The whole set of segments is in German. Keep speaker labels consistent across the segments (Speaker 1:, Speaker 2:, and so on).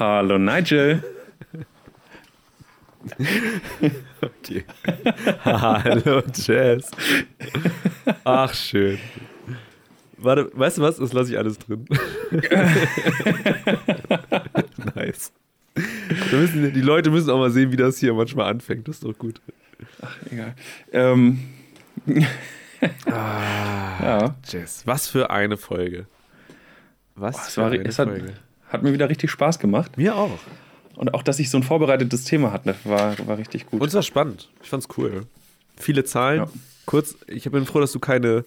Speaker 1: Hallo Nigel.
Speaker 2: okay. Hallo Jazz. Ach, schön. Warte, weißt du was? Das lasse ich alles drin. nice. Müssen, die Leute müssen auch mal sehen, wie das hier manchmal anfängt. Das ist doch gut.
Speaker 1: Ach, egal. Ähm.
Speaker 2: ah, ja. Jess, was für eine Folge. Was
Speaker 1: oh, für war, eine Folge. Hat, hat, mir wieder richtig Spaß gemacht.
Speaker 2: Mir auch.
Speaker 1: Und auch, dass ich so ein vorbereitetes Thema hatte, war, war richtig gut.
Speaker 2: Und es war spannend. Ich fand's cool. Viele Zahlen. Ja. Kurz, ich bin froh, dass du keine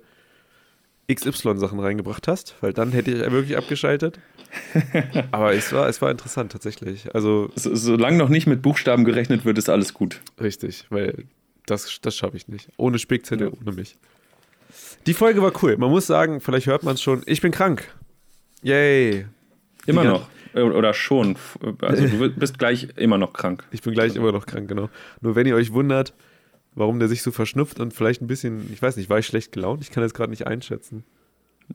Speaker 2: XY-Sachen reingebracht hast, weil dann hätte ich wirklich abgeschaltet. Aber es war, es war interessant tatsächlich. Also,
Speaker 1: so, solange noch nicht mit Buchstaben gerechnet wird, ist alles gut.
Speaker 2: Richtig, weil das, das schaffe ich nicht. Ohne Spickzettel, ja. ohne mich. Die Folge war cool. Man muss sagen, vielleicht hört man es schon. Ich bin krank. Yay.
Speaker 1: Immer noch. Oder schon. Also du bist gleich immer noch krank.
Speaker 2: Ich bin gleich also. immer noch krank, genau. Nur wenn ihr euch wundert, warum der sich so verschnupft und vielleicht ein bisschen, ich weiß nicht, war ich schlecht gelaunt? Ich kann das gerade nicht einschätzen.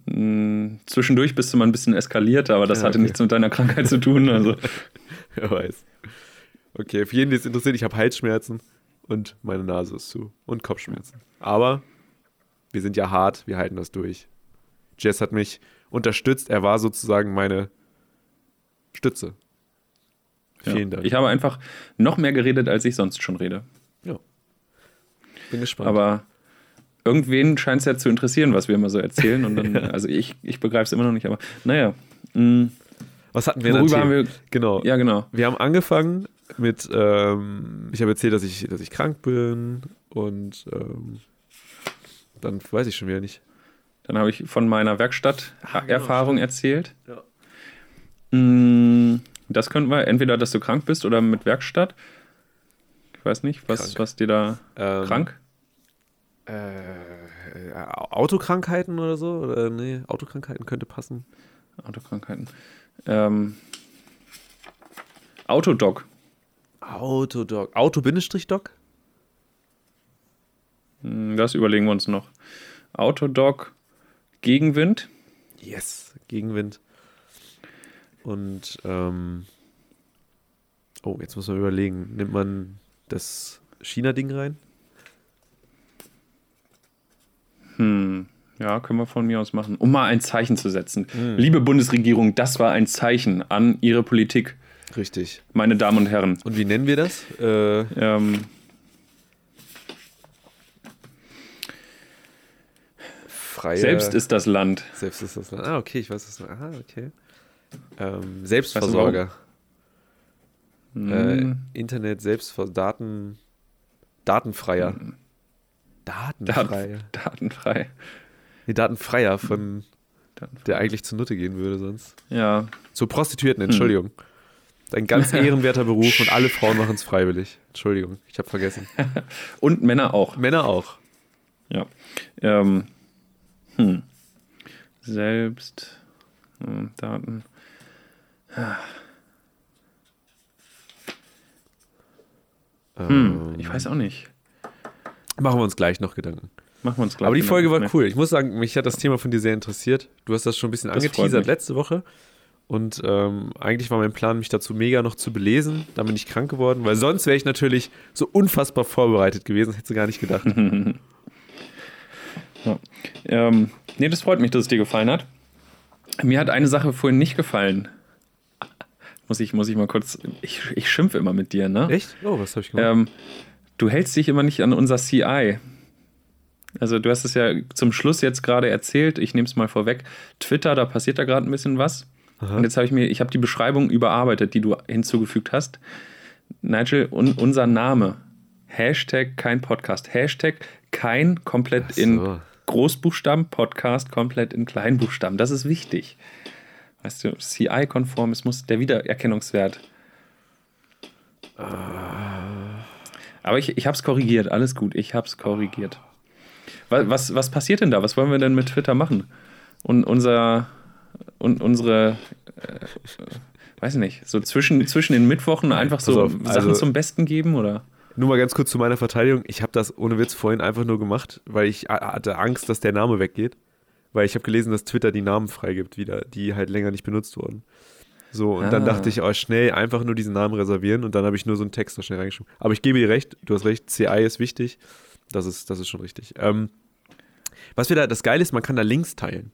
Speaker 1: Mm, zwischendurch bist du mal ein bisschen eskaliert, aber das ja, hatte okay. nichts mit deiner Krankheit zu tun. Also.
Speaker 2: Wer weiß. Okay, für jeden, der es interessiert, ich habe Halsschmerzen und meine Nase ist zu und Kopfschmerzen. Aber wir sind ja hart, wir halten das durch. Jess hat mich unterstützt, er war sozusagen meine Stütze.
Speaker 1: Vielen ja. Dank. Ich habe einfach noch mehr geredet, als ich sonst schon rede.
Speaker 2: Ja. Bin gespannt.
Speaker 1: Aber irgendwen scheint es ja zu interessieren, was wir immer so erzählen. Und dann, also ich, ich begreife es immer noch nicht, aber naja. Mh, mm.
Speaker 2: was hatten wir
Speaker 1: Worüber haben wir.
Speaker 2: Genau.
Speaker 1: Ja, genau.
Speaker 2: Wir haben angefangen mit, ähm, ich habe erzählt, dass ich, dass ich krank bin und ähm, dann weiß ich schon wieder nicht.
Speaker 1: Dann habe ich von meiner Werkstatterfahrung genau. erzählt. Ja. Mm, das könnten wir, entweder, dass du krank bist oder mit Werkstatt. Ich weiß nicht, was, was dir da ähm, krank?
Speaker 2: Äh, Autokrankheiten oder so? Oder nee, Autokrankheiten könnte passen.
Speaker 1: Autokrankheiten. Ähm, Autodoc.
Speaker 2: Autodoc. Auto-Doc?
Speaker 1: Hm, das überlegen wir uns noch. Autodoc Gegenwind.
Speaker 2: Yes, Gegenwind. Und ähm, oh, jetzt muss man überlegen, nimmt man das China-Ding rein?
Speaker 1: Hm, ja, können wir von mir aus machen. Um mal ein Zeichen zu setzen. Hm. Liebe Bundesregierung, das war ein Zeichen an Ihre Politik.
Speaker 2: Richtig.
Speaker 1: Meine Damen und Herren.
Speaker 2: Und wie nennen wir das? Äh, ähm,
Speaker 1: freie. Selbst ist das Land.
Speaker 2: Selbst ist das Land. Ah, okay, ich weiß es. Ah, okay. Ähm, Selbstversorger. Hm. Äh, Internet, Selbstversorger, Daten, Datenfreier. Hm.
Speaker 1: Datenfrei. Daten, datenfrei.
Speaker 2: Nee, Datenfreier von Datenfrei. der eigentlich zunutze gehen würde sonst.
Speaker 1: Ja.
Speaker 2: Zur Prostituierten, Entschuldigung. Hm. Ein ganz ehrenwerter Beruf und alle Frauen machen es freiwillig. Entschuldigung, ich habe vergessen.
Speaker 1: und Männer auch.
Speaker 2: Männer auch.
Speaker 1: Ja. Ähm, hm. Selbst. Hm, Daten. Hm, ich weiß auch nicht.
Speaker 2: Machen wir uns gleich noch Gedanken.
Speaker 1: Machen wir uns gleich.
Speaker 2: Aber die Folge war cool. Ich muss sagen, mich hat das Thema von dir sehr interessiert. Du hast das schon ein bisschen das angeteasert letzte Woche. Und ähm, eigentlich war mein Plan, mich dazu mega noch zu belesen. Dann bin ich krank geworden, weil sonst wäre ich natürlich so unfassbar vorbereitet gewesen. Das hätte du gar nicht gedacht.
Speaker 1: ja. ähm, nee, das freut mich, dass es dir gefallen hat. Mir hat eine Sache vorhin nicht gefallen. Muss ich, muss ich mal kurz. Ich, ich schimpfe immer mit dir, ne?
Speaker 2: Echt? Oh, was habe ich gemacht?
Speaker 1: Ähm, du hältst dich immer nicht an unser CI. Also, du hast es ja zum Schluss jetzt gerade erzählt. Ich nehme es mal vorweg. Twitter, da passiert da gerade ein bisschen was. Aha. Und jetzt habe ich mir, ich habe die Beschreibung überarbeitet, die du hinzugefügt hast. Nigel, un, unser Name. Hashtag kein Podcast. Hashtag kein komplett so. in Großbuchstaben, Podcast komplett in Kleinbuchstaben. Das ist wichtig. Weißt du, CI-konform, es muss der Wiedererkennungswert. Aber ich, ich habe es korrigiert, alles gut, ich habe es korrigiert. Was, was, was passiert denn da? Was wollen wir denn mit Twitter machen? Und unser, und unsere, äh, weiß nicht, so zwischen, zwischen den Mittwochen einfach so auf, Sachen also, zum Besten geben oder?
Speaker 2: Nur mal ganz kurz zu meiner Verteidigung. Ich habe das ohne Witz vorhin einfach nur gemacht, weil ich hatte Angst, dass der Name weggeht. Weil ich habe gelesen, dass Twitter die Namen freigibt wieder, die halt länger nicht benutzt wurden. So, und ah. dann dachte ich, oh, schnell einfach nur diesen Namen reservieren und dann habe ich nur so einen Text da schnell reingeschrieben. Aber ich gebe dir recht, du hast recht, CI ist wichtig. Das ist, das ist schon richtig. Ähm, was wir da, das Geile ist, man kann da Links teilen.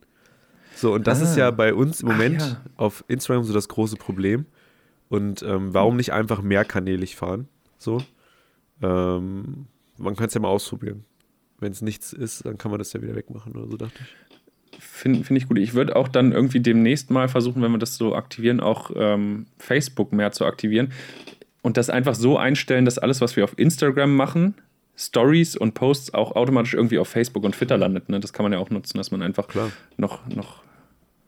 Speaker 2: So, und das ah. ist ja bei uns im Moment ja. auf Instagram so das große Problem. Und ähm, warum nicht einfach mehrkanälig fahren? So. Ähm, man kann es ja mal ausprobieren. Wenn es nichts ist, dann kann man das ja wieder wegmachen oder so, dachte ich.
Speaker 1: Finde find ich gut. Ich würde auch dann irgendwie demnächst mal versuchen, wenn wir das so aktivieren, auch ähm, Facebook mehr zu aktivieren und das einfach so einstellen, dass alles, was wir auf Instagram machen, Stories und Posts auch automatisch irgendwie auf Facebook und Twitter landet. Ne? Das kann man ja auch nutzen, dass man einfach Klar. noch, noch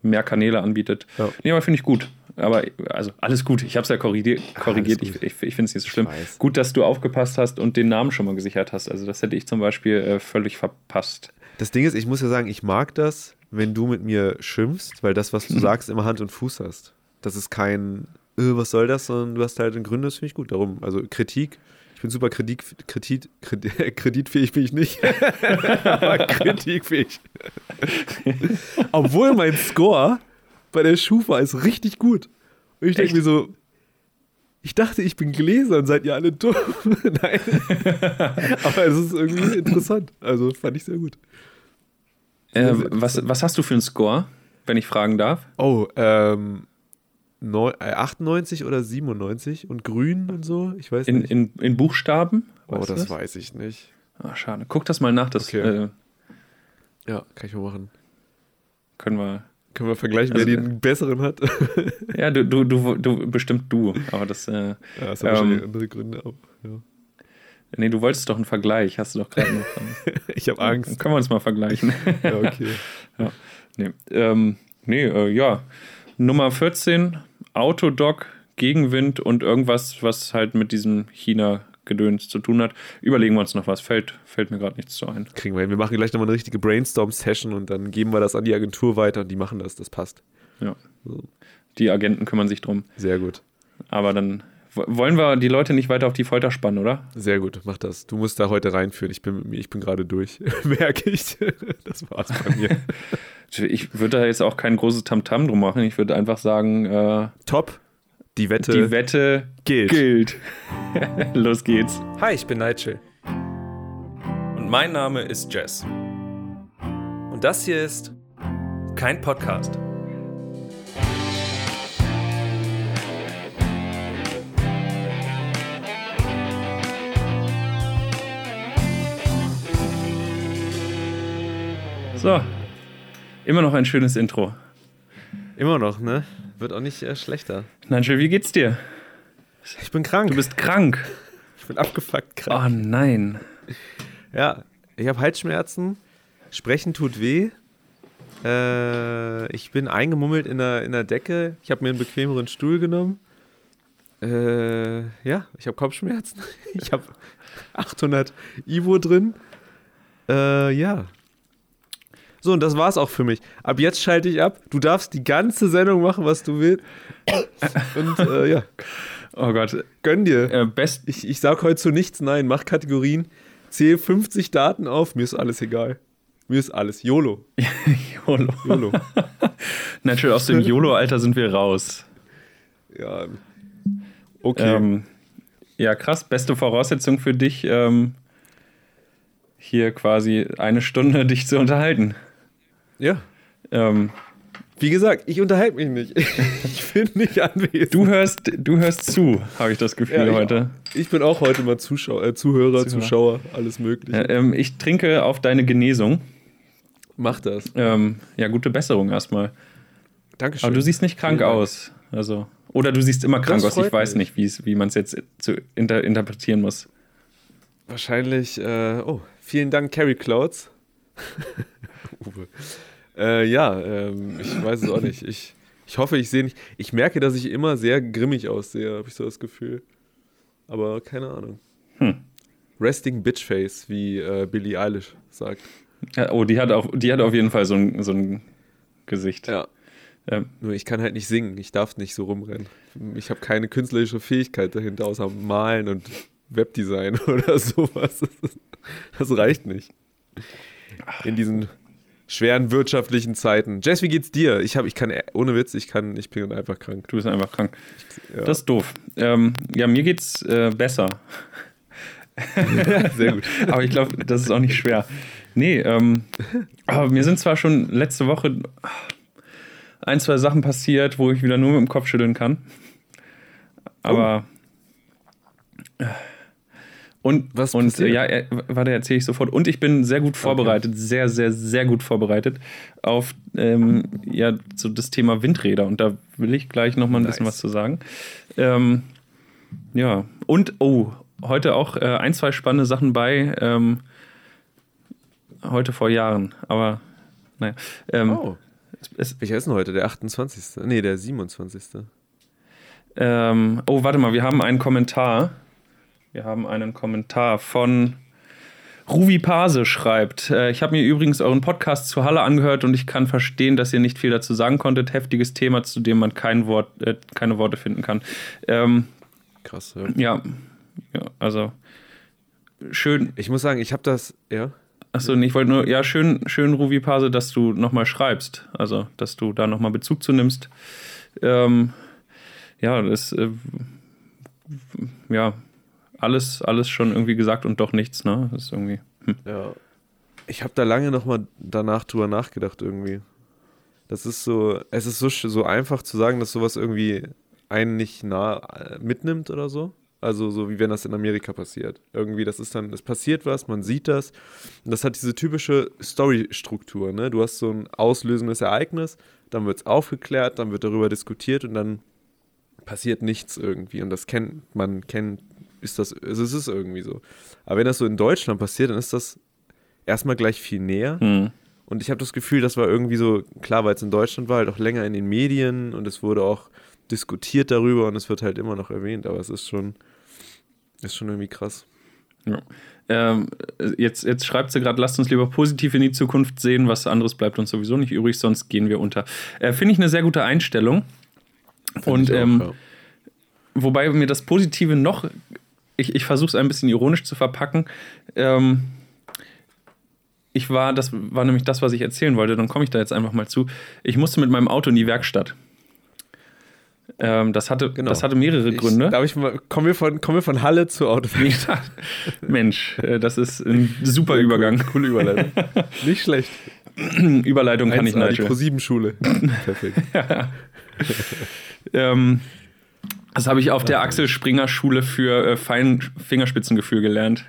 Speaker 1: mehr Kanäle anbietet. Ja. Nee, aber finde ich gut. Aber also alles gut. Ich habe es ja korrigiert. korrigiert. Ich, ich, ich finde es nicht so schlimm. Gut, dass du aufgepasst hast und den Namen schon mal gesichert hast. Also das hätte ich zum Beispiel äh, völlig verpasst.
Speaker 2: Das Ding ist, ich muss ja sagen, ich mag das, wenn du mit mir schimpfst, weil das, was du sagst, immer Hand und Fuß hast. Das ist kein, äh, was soll das, sondern du hast halt einen Grund, das finde ich gut. Darum, also Kritik, ich bin super Kredit, Kredit, Kredit, kreditfähig bin ich nicht, aber kritikfähig. Obwohl mein Score bei der Schufa ist richtig gut. Und ich denke mir so, ich dachte, ich bin Gläsern, seid ihr alle dumm? Nein. aber es ist irgendwie interessant. Also fand ich sehr gut.
Speaker 1: Äh, was, was hast du für einen Score, wenn ich fragen darf?
Speaker 2: Oh, ähm, 98 äh, oder 97 und grün und so? Ich weiß
Speaker 1: in, nicht. In, in Buchstaben?
Speaker 2: Oh, das, das, weiß ich nicht.
Speaker 1: Ah, schade. Guck das mal nach. Das, okay. äh,
Speaker 2: ja, kann ich mal machen.
Speaker 1: Können wir.
Speaker 2: Können wir vergleichen, also, wer den besseren hat?
Speaker 1: ja, du, du, du, du, bestimmt du. Aber das. Äh, ja,
Speaker 2: das hat ähm, andere Gründe auch.
Speaker 1: Nee, du wolltest doch einen Vergleich, hast du doch gerade noch.
Speaker 2: ich habe Angst. Dann
Speaker 1: können wir uns mal vergleichen. ja, okay. ja. Nee, ähm, nee äh, ja. Nummer 14, Autodoc, Gegenwind und irgendwas, was halt mit diesem China-Gedöns zu tun hat. Überlegen wir uns noch was. Fällt, fällt mir gerade nichts zu ein.
Speaker 2: Kriegen wir hin. Wir machen gleich nochmal eine richtige Brainstorm-Session und dann geben wir das an die Agentur weiter und die machen das. Das passt.
Speaker 1: Ja. So. Die Agenten kümmern sich drum.
Speaker 2: Sehr gut.
Speaker 1: Aber dann wollen wir die Leute nicht weiter auf die Folter spannen, oder?
Speaker 2: Sehr gut, mach das. Du musst da heute reinführen. Ich bin, ich bin gerade durch, merke ich. Das war's bei mir.
Speaker 1: ich würde da jetzt auch kein großes Tamtam -Tam drum machen. Ich würde einfach sagen: äh,
Speaker 2: Top. Die Wette,
Speaker 1: die Wette gilt. gilt. Los geht's.
Speaker 2: Hi, ich bin Nigel.
Speaker 1: Und mein Name ist Jess.
Speaker 2: Und das hier ist kein Podcast.
Speaker 1: So, immer noch ein schönes Intro.
Speaker 2: Immer noch, ne? Wird auch nicht äh, schlechter.
Speaker 1: Nigel, wie geht's dir?
Speaker 2: Ich bin krank.
Speaker 1: Du bist krank.
Speaker 2: Ich bin abgefuckt krank.
Speaker 1: Oh nein.
Speaker 2: Ja, ich habe Halsschmerzen. Sprechen tut weh. Äh, ich bin eingemummelt in der, in der Decke. Ich habe mir einen bequemeren Stuhl genommen. Äh, ja, ich habe Kopfschmerzen. Ich habe 800 Ivo drin. Äh, ja, so, und das war's auch für mich. Ab jetzt schalte ich ab. Du darfst die ganze Sendung machen, was du willst. Und äh, ja.
Speaker 1: Oh Gott.
Speaker 2: Gönn dir.
Speaker 1: Äh, best
Speaker 2: ich, ich sag heute zu nichts nein. Mach Kategorien. Zähl 50 Daten auf. Mir ist alles egal. Mir ist alles. YOLO.
Speaker 1: YOLO. YOLO. Natürlich, aus dem YOLO-Alter sind wir raus.
Speaker 2: Ja.
Speaker 1: Okay. Ähm, ja, krass. Beste Voraussetzung für dich, ähm, hier quasi eine Stunde dich zu unterhalten.
Speaker 2: Ja. Ähm, Wie gesagt, ich unterhalte mich nicht. Ich bin nicht anwesend.
Speaker 1: Du hörst, du hörst zu, habe ich das Gefühl ja, ich heute.
Speaker 2: Ich bin auch heute mal Zuschauer, äh, Zuhörer, Zuhörer, Zuschauer, alles Mögliche.
Speaker 1: Äh, ähm, ich trinke auf deine Genesung.
Speaker 2: Mach das.
Speaker 1: Ähm, ja, gute Besserung erstmal.
Speaker 2: Dankeschön.
Speaker 1: Aber du siehst nicht krank aus. Also, oder du siehst immer krank aus. Ich weiß mich. nicht, wie man es jetzt zu inter interpretieren muss.
Speaker 2: Wahrscheinlich, äh, oh, vielen Dank, Carrie Clouds. Uwe. Äh, ja, ähm, ich weiß es auch nicht. Ich, ich hoffe, ich sehe nicht. Ich merke, dass ich immer sehr grimmig aussehe, habe ich so das Gefühl. Aber keine Ahnung. Hm. Resting Bitchface, wie äh, Billie Eilish sagt.
Speaker 1: Ja, oh, die hat, auch, die hat auf jeden Fall so ein, so ein Gesicht.
Speaker 2: Ja. ja. Nur ich kann halt nicht singen. Ich darf nicht so rumrennen. Ich habe keine künstlerische Fähigkeit dahinter, außer Malen und Webdesign oder sowas. Das reicht nicht. In diesen schweren wirtschaftlichen Zeiten. Jess, wie geht's dir? Ich habe, ich kann, ohne Witz, ich kann, ich bin einfach krank.
Speaker 1: Du bist einfach krank. Ja. Das ist doof. Ähm, ja, mir geht's äh, besser. Sehr gut. aber ich glaube, das ist auch nicht schwer. Nee, ähm, aber mir sind zwar schon letzte Woche ein, zwei Sachen passiert, wo ich wieder nur mit dem Kopf schütteln kann. Aber. Oh. Und, Was und ja, warte, erzähle ich sofort. Und ich bin sehr gut vorbereitet, okay. sehr, sehr, sehr gut vorbereitet auf ähm, ja, so das Thema Windräder. Und da will ich gleich nochmal ein nice. bisschen was zu sagen. Ähm, ja, und oh, heute auch äh, ein, zwei spannende Sachen bei. Ähm, heute vor Jahren, aber naja. Ähm, oh.
Speaker 2: Es, Welcher ist denn heute? Der 28. Nee, der 27.
Speaker 1: Ähm, oh, warte mal, wir haben einen Kommentar. Wir haben einen Kommentar von Ruvi Pase schreibt, äh, ich habe mir übrigens euren Podcast zu Halle angehört und ich kann verstehen, dass ihr nicht viel dazu sagen konntet. Heftiges Thema, zu dem man kein Wort, äh, keine Worte finden kann. Ähm,
Speaker 2: Krass,
Speaker 1: ja. ja. ja. also schön.
Speaker 2: Ich muss sagen, ich habe das, ja.
Speaker 1: Achso, ich wollte nur, ja, schön, schön, Ruvi Pase, dass du nochmal schreibst. Also, dass du da nochmal Bezug zu nimmst. Ähm, ja, das, äh, ja, alles, alles schon irgendwie gesagt und doch nichts, ne? Das ist irgendwie. Hm.
Speaker 2: Ja. Ich habe da lange nochmal danach drüber nachgedacht, irgendwie. Das ist so, es ist so, so einfach zu sagen, dass sowas irgendwie einen nicht nah äh, mitnimmt oder so. Also so wie wenn das in Amerika passiert. Irgendwie, das ist dann, es passiert was, man sieht das. Und das hat diese typische Story-Struktur, ne? Du hast so ein auslösendes Ereignis, dann wird es aufgeklärt, dann wird darüber diskutiert und dann passiert nichts irgendwie. Und das kennt man, kennt ist das, also es ist irgendwie so. Aber wenn das so in Deutschland passiert, dann ist das erstmal gleich viel näher. Mhm. Und ich habe das Gefühl, das war irgendwie so, klar, weil es in Deutschland war, halt auch länger in den Medien und es wurde auch diskutiert darüber und es wird halt immer noch erwähnt, aber es ist schon, ist schon irgendwie krass.
Speaker 1: Ja. Ähm, jetzt, jetzt schreibt sie gerade, lasst uns lieber positiv in die Zukunft sehen, was anderes bleibt uns sowieso nicht übrig, sonst gehen wir unter. Äh, Finde ich eine sehr gute Einstellung. Find und auch, ähm, ja. wobei mir das Positive noch ich, ich versuche es ein bisschen ironisch zu verpacken. Ähm, ich war, das war nämlich das, was ich erzählen wollte, dann komme ich da jetzt einfach mal zu. Ich musste mit meinem Auto in die Werkstatt. Ähm, das, hatte, genau. das hatte mehrere ich, Gründe.
Speaker 2: Darf ich mal, kommen wir von, kommen wir von Halle zur Autowerkstatt?
Speaker 1: Mensch, äh, das ist ein super Übergang.
Speaker 2: Coole Überleitung. Nicht schlecht.
Speaker 1: Überleitung kann ich nicht.
Speaker 2: Die Pro-7-Schule. Perfekt.
Speaker 1: ja. ähm, das habe ich auf der Axel Springer Schule für äh, fein Fingerspitzengefühl gelernt.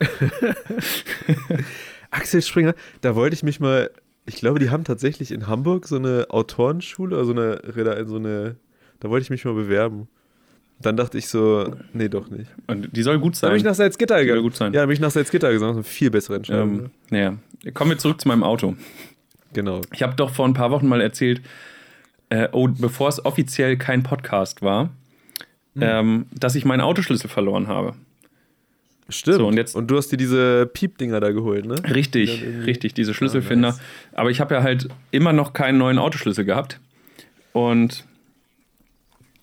Speaker 2: Axel Springer, da wollte ich mich mal, ich glaube, die haben tatsächlich in Hamburg so eine Autorenschule, also eine, so eine, da wollte ich mich mal bewerben. Dann dachte ich so, nee, doch nicht.
Speaker 1: Und die soll gut sein.
Speaker 2: Dann bin ich nach Salzgitter gegangen.
Speaker 1: gut sein.
Speaker 2: Ja, bin ich nach Salzgitter gegangen. Viel bessere Entscheidung.
Speaker 1: Ähm, naja, kommen wir zurück zu meinem Auto.
Speaker 2: Genau.
Speaker 1: Ich habe doch vor ein paar Wochen mal erzählt, äh, oh, bevor es offiziell kein Podcast war, hm. ähm, dass ich meinen Autoschlüssel verloren habe.
Speaker 2: Stimmt. So, und, jetzt, und du hast dir diese Piepdinger da geholt, ne?
Speaker 1: Richtig, die richtig, diese Schlüsselfinder. Ah, nice. Aber ich habe ja halt immer noch keinen neuen Autoschlüssel gehabt. Und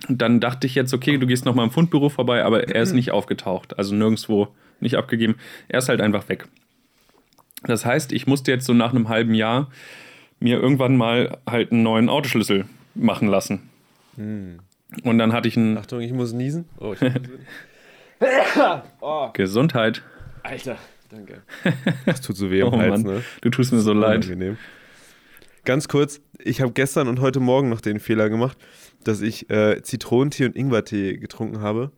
Speaker 1: dann dachte ich jetzt, okay, du gehst noch mal im Fundbüro vorbei, aber er ist nicht aufgetaucht. Also nirgendwo nicht abgegeben. Er ist halt einfach weg. Das heißt, ich musste jetzt so nach einem halben Jahr mir irgendwann mal halt einen neuen Autoschlüssel machen lassen. Hm. Und dann hatte ich einen.
Speaker 2: Achtung, ich muss niesen. Oh, ich muss
Speaker 1: oh. Gesundheit.
Speaker 2: Alter, danke. Das tut so weh am
Speaker 1: oh,
Speaker 2: Hals,
Speaker 1: Mann. ne? Du tust mir so leid. Unangenehm.
Speaker 2: Ganz kurz, ich habe gestern und heute Morgen noch den Fehler gemacht, dass ich äh, Zitronentee und Ingwertee getrunken habe,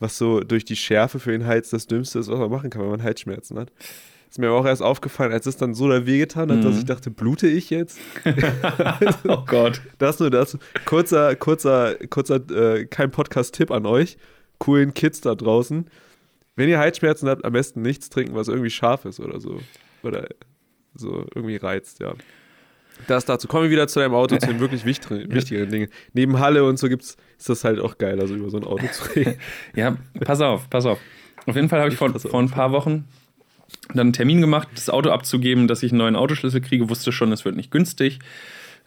Speaker 2: was so durch die Schärfe für den Hals das Dümmste ist, was man machen kann, wenn man Halsschmerzen hat. Ist mir aber auch erst aufgefallen, als es dann so da wehgetan hat, mhm. dass ich dachte, blute ich jetzt?
Speaker 1: oh Gott.
Speaker 2: Das nur das. Kurzer, kurzer, kurzer, äh, kein Podcast-Tipp an euch. Coolen Kids da draußen. Wenn ihr Halsschmerzen habt, am besten nichts trinken, was irgendwie scharf ist oder so. Oder so irgendwie reizt, ja. Das dazu. Kommen wir wieder zu deinem Auto, zu den wirklich wichtigen, wichtigeren Dingen. Neben Halle und so gibt's, ist das halt auch geil, also über so ein Auto zu reden.
Speaker 1: ja, pass auf, pass auf. Auf jeden Fall habe ich vor, vor ein paar Wochen dann einen Termin gemacht, das Auto abzugeben, dass ich einen neuen Autoschlüssel kriege, wusste schon, es wird nicht günstig.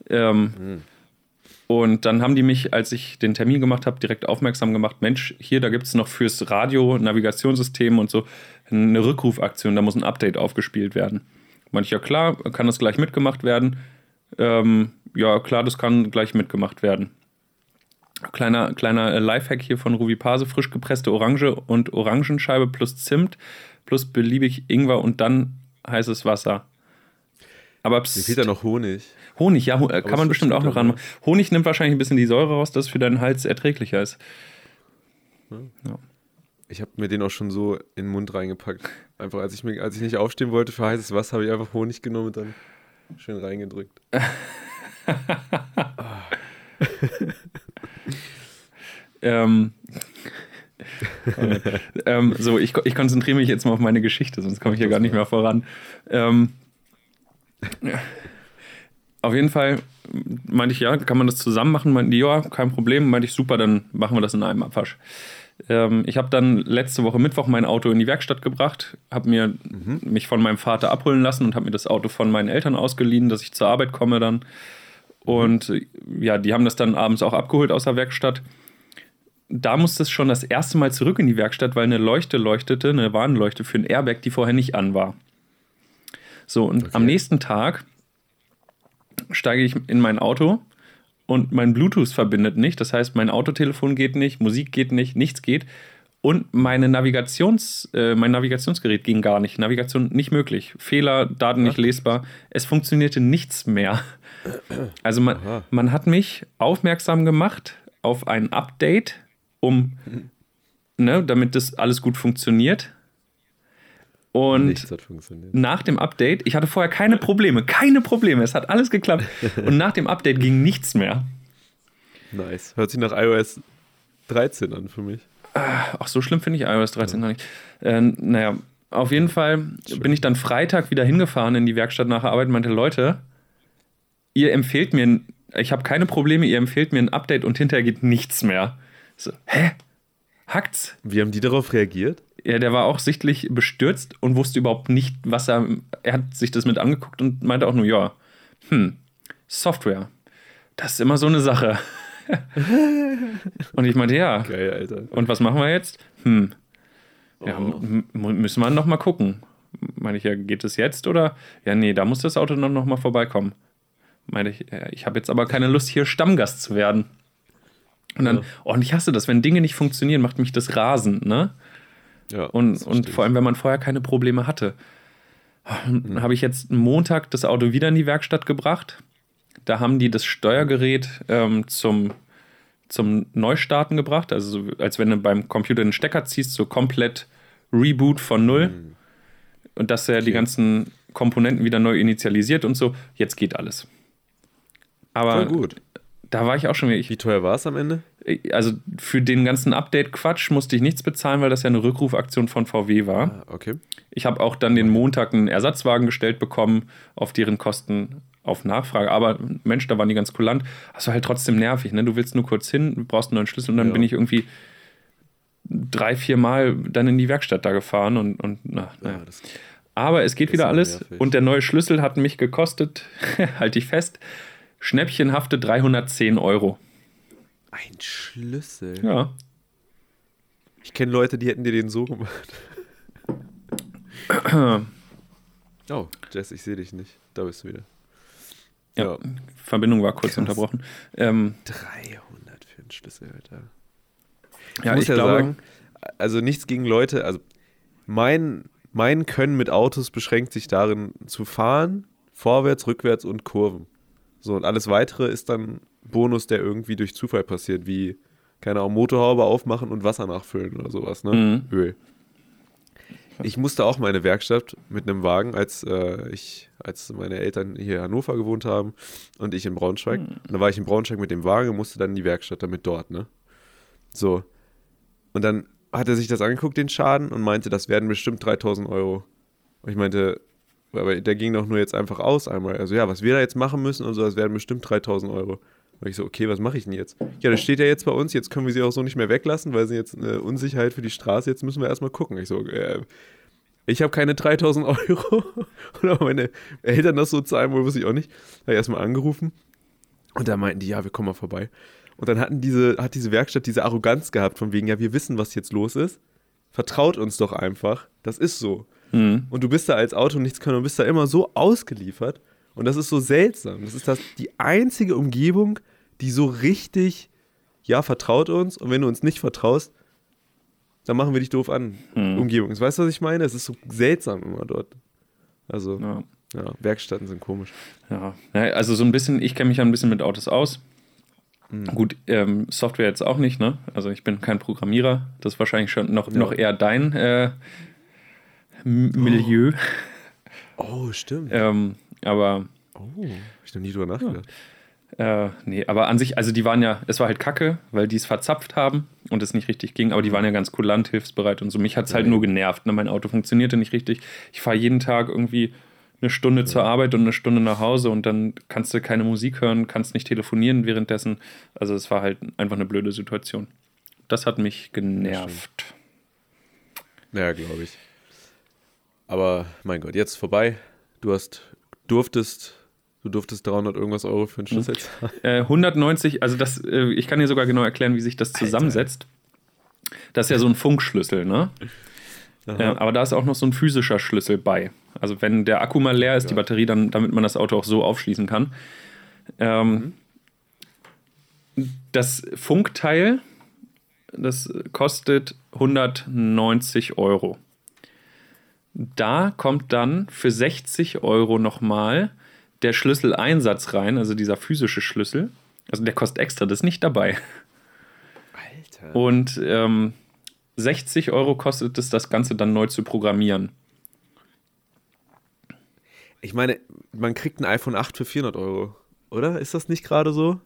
Speaker 1: Ähm, mhm. Und dann haben die mich, als ich den Termin gemacht habe, direkt aufmerksam gemacht: Mensch, hier, da gibt es noch fürs Radio, Navigationssystem und so eine Rückrufaktion, da muss ein Update aufgespielt werden. Ich, ja klar, kann das gleich mitgemacht werden. Ähm, ja, klar, das kann gleich mitgemacht werden. Kleiner, kleiner Lifehack hier von Ruby Pase, frisch gepresste Orange und Orangenscheibe plus Zimt plus beliebig Ingwer und dann heißes Wasser.
Speaker 2: Aber Mir fehlt da noch Honig.
Speaker 1: Honig, ja, kann man bestimmt auch noch ran. Honig nimmt wahrscheinlich ein bisschen die Säure raus, dass es für deinen Hals erträglicher ist.
Speaker 2: Ja. Ich habe mir den auch schon so in den Mund reingepackt. Einfach als ich, mir, als ich nicht aufstehen wollte für heißes Wasser, habe ich einfach Honig genommen und dann schön reingedrückt.
Speaker 1: ähm, ähm, so, ich, ich konzentriere mich jetzt mal auf meine Geschichte, sonst komme ich hier gar nicht mehr voran. Ähm, auf jeden Fall meinte ich, ja, kann man das zusammen machen? Meinte die, ja, kein Problem. Meinte ich, super, dann machen wir das in einem Abwasch. Ähm, ich habe dann letzte Woche Mittwoch mein Auto in die Werkstatt gebracht, habe mir mhm. mich von meinem Vater abholen lassen und habe mir das Auto von meinen Eltern ausgeliehen, dass ich zur Arbeit komme dann. Und ja, die haben das dann abends auch abgeholt aus der Werkstatt. Da musste es schon das erste Mal zurück in die Werkstatt, weil eine Leuchte leuchtete, eine Warnleuchte für ein Airbag, die vorher nicht an war. So, und okay. am nächsten Tag steige ich in mein Auto und mein Bluetooth verbindet nicht. Das heißt, mein Autotelefon geht nicht, Musik geht nicht, nichts geht. Und meine Navigations, äh, mein Navigationsgerät ging gar nicht. Navigation nicht möglich. Fehler, Daten nicht lesbar. Es funktionierte nichts mehr. Also man, man hat mich aufmerksam gemacht auf ein Update, um, ne, damit das alles gut funktioniert. Und nach dem Update, ich hatte vorher keine Probleme, keine Probleme, es hat alles geklappt. Und nach dem Update ging nichts mehr.
Speaker 2: Nice. Hört sich nach iOS 13 an für mich.
Speaker 1: Ach, so schlimm finde ich iOS 13 ja. noch nicht. Äh, naja, auf jeden Fall Schön. bin ich dann Freitag wieder hingefahren in die Werkstatt nach der Arbeit und meinte, Leute, ihr empfehlt mir, ich habe keine Probleme, ihr empfehlt mir ein Update und hinterher geht nichts mehr. So, hä? Hackt's?
Speaker 2: Wie haben die darauf reagiert?
Speaker 1: Ja, der war auch sichtlich bestürzt und wusste überhaupt nicht, was er. Er hat sich das mit angeguckt und meinte auch nur, ja, hm, Software. Das ist immer so eine Sache. und ich meinte, ja. Geil, Alter. Und was machen wir jetzt? Hm. Ja, oh. müssen wir noch mal gucken. Meine ich, ja, geht es jetzt oder? Ja, nee, da muss das Auto noch, noch mal vorbeikommen. Meine ich, ich habe jetzt aber keine Lust, hier Stammgast zu werden. Und dann, ja. oh, und ich hasse das, wenn Dinge nicht funktionieren, macht mich das rasend, ne? Ja, und, und vor allem, wenn man vorher keine Probleme hatte. Mhm. Habe ich jetzt Montag das Auto wieder in die Werkstatt gebracht. Da haben die das Steuergerät ähm, zum, zum Neustarten gebracht. Also so, als wenn du beim Computer den Stecker ziehst, so komplett Reboot von null. Mhm. Und dass er okay. die ganzen Komponenten wieder neu initialisiert und so. Jetzt geht alles. Aber Voll gut da war ich auch schon wieder. Ich,
Speaker 2: Wie teuer war es am Ende?
Speaker 1: Also für den ganzen Update-Quatsch musste ich nichts bezahlen, weil das ja eine Rückrufaktion von VW war.
Speaker 2: Ah, okay.
Speaker 1: Ich habe auch dann den Montag einen Ersatzwagen gestellt bekommen, auf deren Kosten auf Nachfrage. Aber Mensch, da waren die ganz kulant. Das war halt trotzdem nervig. Ne? Du willst nur kurz hin, du brauchst einen neuen Schlüssel und dann ja. bin ich irgendwie drei, vier Mal dann in die Werkstatt da gefahren und, und na, naja. Ja, Aber es geht wieder alles nervig. und der neue Schlüssel hat mich gekostet, halte ich fest, schnäppchenhafte 310 Euro.
Speaker 2: Ein Schlüssel?
Speaker 1: Ja.
Speaker 2: Ich kenne Leute, die hätten dir den so gemacht. oh, Jess, ich sehe dich nicht. Da bist du wieder.
Speaker 1: Ja, ja. Verbindung war kurz Krass. unterbrochen.
Speaker 2: Ähm, 300 für einen Schlüssel, Alter. Ich ja, muss ich ja glaube, sagen, also nichts gegen Leute, also mein, mein Können mit Autos beschränkt sich darin zu fahren, vorwärts, rückwärts und Kurven. So, und alles weitere ist dann Bonus, der irgendwie durch Zufall passiert, wie, keine Ahnung, Motorhaube aufmachen und Wasser nachfüllen oder sowas, ne? Mhm. Öl. Ich musste auch meine Werkstatt mit einem Wagen, als äh, ich, als meine Eltern hier in Hannover gewohnt haben und ich in Braunschweig. Mhm. Und da war ich in Braunschweig mit dem Wagen und musste dann in die Werkstatt damit dort, ne? So. Und dann hat er sich das angeguckt, den Schaden, und meinte, das werden bestimmt 3000 Euro. Und ich meinte, aber der ging doch nur jetzt einfach aus einmal. Also ja, was wir da jetzt machen müssen und so, das werden bestimmt 3000 Euro. Und ich so, okay, was mache ich denn jetzt? Ja, das steht ja jetzt bei uns, jetzt können wir sie auch so nicht mehr weglassen, weil sie jetzt eine Unsicherheit für die Straße, jetzt müssen wir erstmal gucken. Ich so, äh, ich habe keine 3000 Euro. Oder meine Eltern das so zahlen, wohl weiß ich auch nicht. Da habe ich erstmal angerufen. Und da meinten die, ja, wir kommen mal vorbei. Und dann hatten diese, hat diese Werkstatt diese Arroganz gehabt, von wegen, ja, wir wissen, was jetzt los ist. Vertraut uns doch einfach. Das ist so. Mhm. Und du bist da als Auto nichts können und bist da immer so ausgeliefert. Und das ist so seltsam. Das ist das die einzige Umgebung, die so richtig, ja, vertraut uns. Und wenn du uns nicht vertraust, dann machen wir dich doof an. Mhm. Umgebung. Weißt du, was ich meine? Es ist so seltsam immer dort. Also, ja. ja Werkstätten sind komisch.
Speaker 1: Ja. ja, also so ein bisschen, ich kenne mich ja ein bisschen mit Autos aus. Mhm. Gut, ähm, Software jetzt auch nicht, ne? Also ich bin kein Programmierer. Das ist wahrscheinlich schon noch, ja. noch eher dein äh, Milieu.
Speaker 2: Oh, oh stimmt.
Speaker 1: ähm, aber.
Speaker 2: Oh, hab ich noch nie drüber nachgedacht.
Speaker 1: Ja. Äh, nee, aber an sich, also die waren ja, es war halt kacke, weil die es verzapft haben und es nicht richtig ging, aber die mhm. waren ja ganz kulant, hilfsbereit und so. Mich hat es halt nur genervt. Ne? Mein Auto funktionierte nicht richtig. Ich fahre jeden Tag irgendwie eine Stunde ja. zur Arbeit und eine Stunde nach Hause und dann kannst du keine Musik hören, kannst nicht telefonieren währenddessen. Also es war halt einfach eine blöde Situation. Das hat mich genervt.
Speaker 2: Ja, glaube ich. Aber mein Gott, jetzt vorbei. Du hast, durftest, du durftest 300 irgendwas Euro für einen Schlüssel
Speaker 1: zahlen. Äh, 190, also das, äh, ich kann dir sogar genau erklären, wie sich das zusammensetzt. Alter. Das ist ja so ein Funkschlüssel, ne? Äh, aber da ist auch noch so ein physischer Schlüssel bei. Also wenn der Akku mal leer ist, ja. die Batterie, dann, damit man das Auto auch so aufschließen kann. Ähm, mhm. Das Funkteil, das kostet 190 Euro. Da kommt dann für 60 Euro nochmal der Schlüsseleinsatz rein, also dieser physische Schlüssel. Also der kostet extra, das ist nicht dabei. Alter. Und ähm, 60 Euro kostet es, das Ganze dann neu zu programmieren.
Speaker 2: Ich meine, man kriegt ein iPhone 8 für 400 Euro, oder? Ist das nicht gerade so?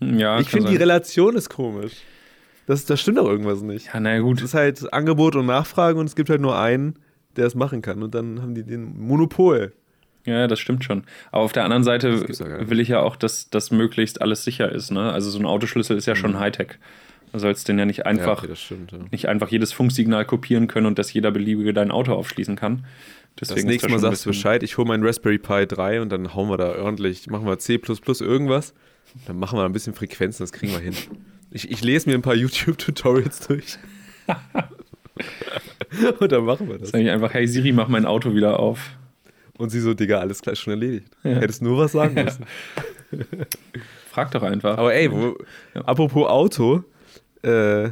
Speaker 1: Ja.
Speaker 2: Ich finde, die Relation ist komisch. Das, das stimmt doch irgendwas nicht.
Speaker 1: Ja, naja, gut.
Speaker 2: Es ist halt Angebot und Nachfrage und es gibt halt nur einen, der es machen kann. Und dann haben die den Monopol.
Speaker 1: Ja, das stimmt schon. Aber auf der anderen Seite will ich ja auch, dass das möglichst alles sicher ist. Ne? Also so ein Autoschlüssel ist ja schon mhm. Hightech. Du sollst den ja nicht einfach, ja, okay, stimmt, ja. nicht einfach jedes Funksignal kopieren können und dass jeder beliebige dein Auto aufschließen kann.
Speaker 2: Deswegen das nächste Mal sagst du Bescheid, ich hole meinen Raspberry Pi 3 und dann hauen wir da ordentlich, machen wir C irgendwas. Dann machen wir ein bisschen Frequenzen, das kriegen wir hin. Ich, ich lese mir ein paar YouTube-Tutorials durch. und dann machen wir das.
Speaker 1: Sag ich einfach, hey Siri, mach mein Auto wieder auf.
Speaker 2: Und sie so, Digga, alles gleich schon erledigt. Ja. Hättest nur was sagen müssen.
Speaker 1: Frag doch einfach.
Speaker 2: Aber ey, wo, ja. apropos Auto, äh,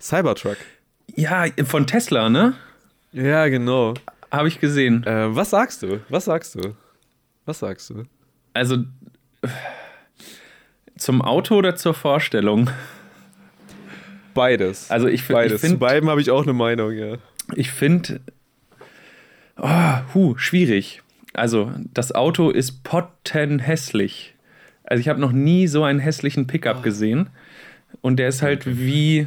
Speaker 2: Cybertruck.
Speaker 1: Ja, von Tesla, ne?
Speaker 2: Ja, genau.
Speaker 1: Habe ich gesehen.
Speaker 2: Äh, was sagst du? Was sagst du? Was sagst du?
Speaker 1: Also zum Auto oder zur Vorstellung?
Speaker 2: Beides.
Speaker 1: Also ich,
Speaker 2: Beides.
Speaker 1: Ich find,
Speaker 2: Zu beiden habe ich auch eine Meinung, ja.
Speaker 1: Ich finde, oh, hu, schwierig. Also das Auto ist pottenhässlich. Also ich habe noch nie so einen hässlichen Pickup oh. gesehen. Und der ist halt wie,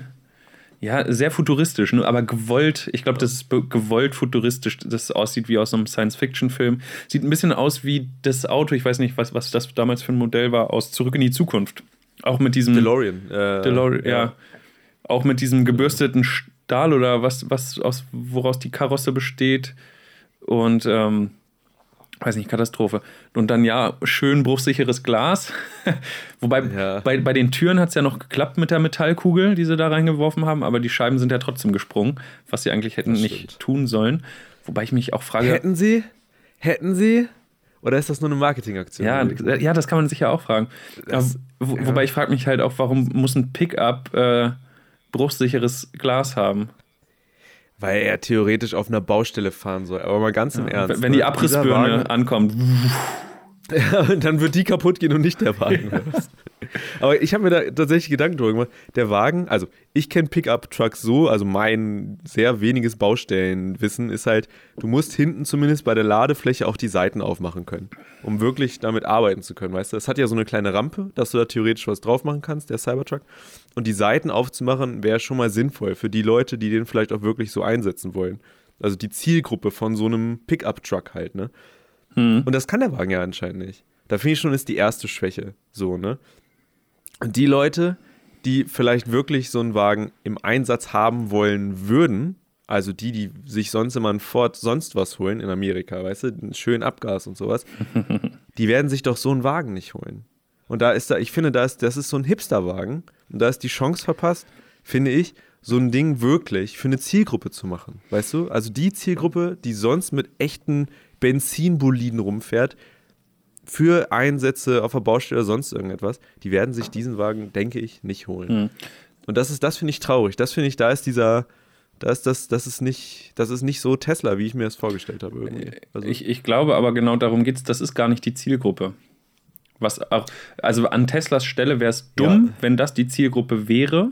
Speaker 1: ja, sehr futuristisch, ne? aber gewollt, ich glaube, das ist gewollt futuristisch, das aussieht wie aus einem Science-Fiction-Film. Sieht ein bisschen aus wie das Auto, ich weiß nicht, was, was das damals für ein Modell war, aus Zurück in die Zukunft. Auch mit diesem.
Speaker 2: DeLorean.
Speaker 1: Äh, DeLorean, ja. ja. Auch mit diesem gebürsteten Stahl oder was, was aus, woraus die Karosse besteht. Und ähm, weiß nicht, Katastrophe. Und dann ja, schön bruchsicheres Glas. Wobei ja. bei, bei den Türen hat es ja noch geklappt mit der Metallkugel, die sie da reingeworfen haben, aber die Scheiben sind ja trotzdem gesprungen, was sie eigentlich hätten nicht tun sollen. Wobei ich mich auch frage.
Speaker 2: Hätten sie? Hätten sie? Oder ist das nur eine Marketingaktion?
Speaker 1: Ja, ja, das kann man sich ja auch fragen. Das, wo, ja. Wobei ich frage mich halt auch, warum muss ein Pickup äh, bruchsicheres Glas haben?
Speaker 2: Weil er theoretisch auf einer Baustelle fahren soll. Aber mal ganz im ja, Ernst.
Speaker 1: Wenn die ne? Abrissbirne ankommt.
Speaker 2: Ja, dann wird die kaputt gehen und nicht der Wagen. Aber ich habe mir da tatsächlich Gedanken drüber gemacht. Der Wagen, also ich kenne Pickup-Trucks so, also mein sehr weniges Baustellenwissen ist halt, du musst hinten zumindest bei der Ladefläche auch die Seiten aufmachen können, um wirklich damit arbeiten zu können, weißt du? Es hat ja so eine kleine Rampe, dass du da theoretisch was drauf machen kannst, der Cybertruck. Und die Seiten aufzumachen wäre schon mal sinnvoll für die Leute, die den vielleicht auch wirklich so einsetzen wollen. Also die Zielgruppe von so einem Pickup-Truck halt, ne? Hm. Und das kann der Wagen ja anscheinend nicht. Da finde ich schon, ist die erste Schwäche so, ne? Und die Leute, die vielleicht wirklich so einen Wagen im Einsatz haben wollen würden, also die, die sich sonst immer ein Ford sonst was holen in Amerika, weißt du, schönen Abgas und sowas, die werden sich doch so einen Wagen nicht holen. Und da ist da, ich finde, da ist, das ist so ein Hipsterwagen und da ist die Chance verpasst, finde ich, so ein Ding wirklich für eine Zielgruppe zu machen. Weißt du? Also die Zielgruppe, die sonst mit echten Benzinboliden rumfährt, für Einsätze auf der Baustelle oder sonst irgendetwas, die werden sich diesen Wagen, denke ich, nicht holen. Mhm. Und das ist, das finde ich traurig. Das finde ich, da ist dieser, da ist das, das ist nicht, das ist nicht so Tesla, wie ich mir das vorgestellt habe. Irgendwie.
Speaker 1: Also ich, ich glaube aber genau darum geht es, das ist gar nicht die Zielgruppe. Was auch, also an Teslas Stelle wäre es dumm, ja. wenn das die Zielgruppe wäre.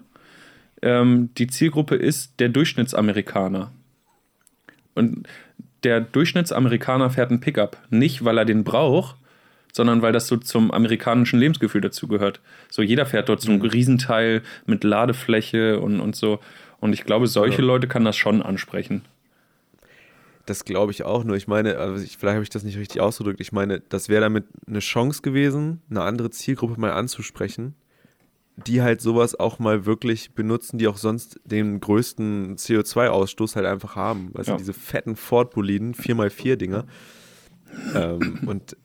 Speaker 1: Ähm, die Zielgruppe ist der Durchschnittsamerikaner. Und der Durchschnittsamerikaner fährt einen Pickup. Nicht, weil er den braucht, sondern weil das so zum amerikanischen Lebensgefühl dazugehört. So jeder fährt dort so ein mhm. Riesenteil mit Ladefläche und, und so. Und ich glaube, solche ja. Leute kann das schon ansprechen.
Speaker 2: Das glaube ich auch, nur ich meine, also ich, vielleicht habe ich das nicht richtig ausgedrückt. Ich meine, das wäre damit eine Chance gewesen, eine andere Zielgruppe mal anzusprechen, die halt sowas auch mal wirklich benutzen, die auch sonst den größten CO2-Ausstoß halt einfach haben. Also ja. diese fetten Ford-Boliden, 4x4-Dinger. Ähm, und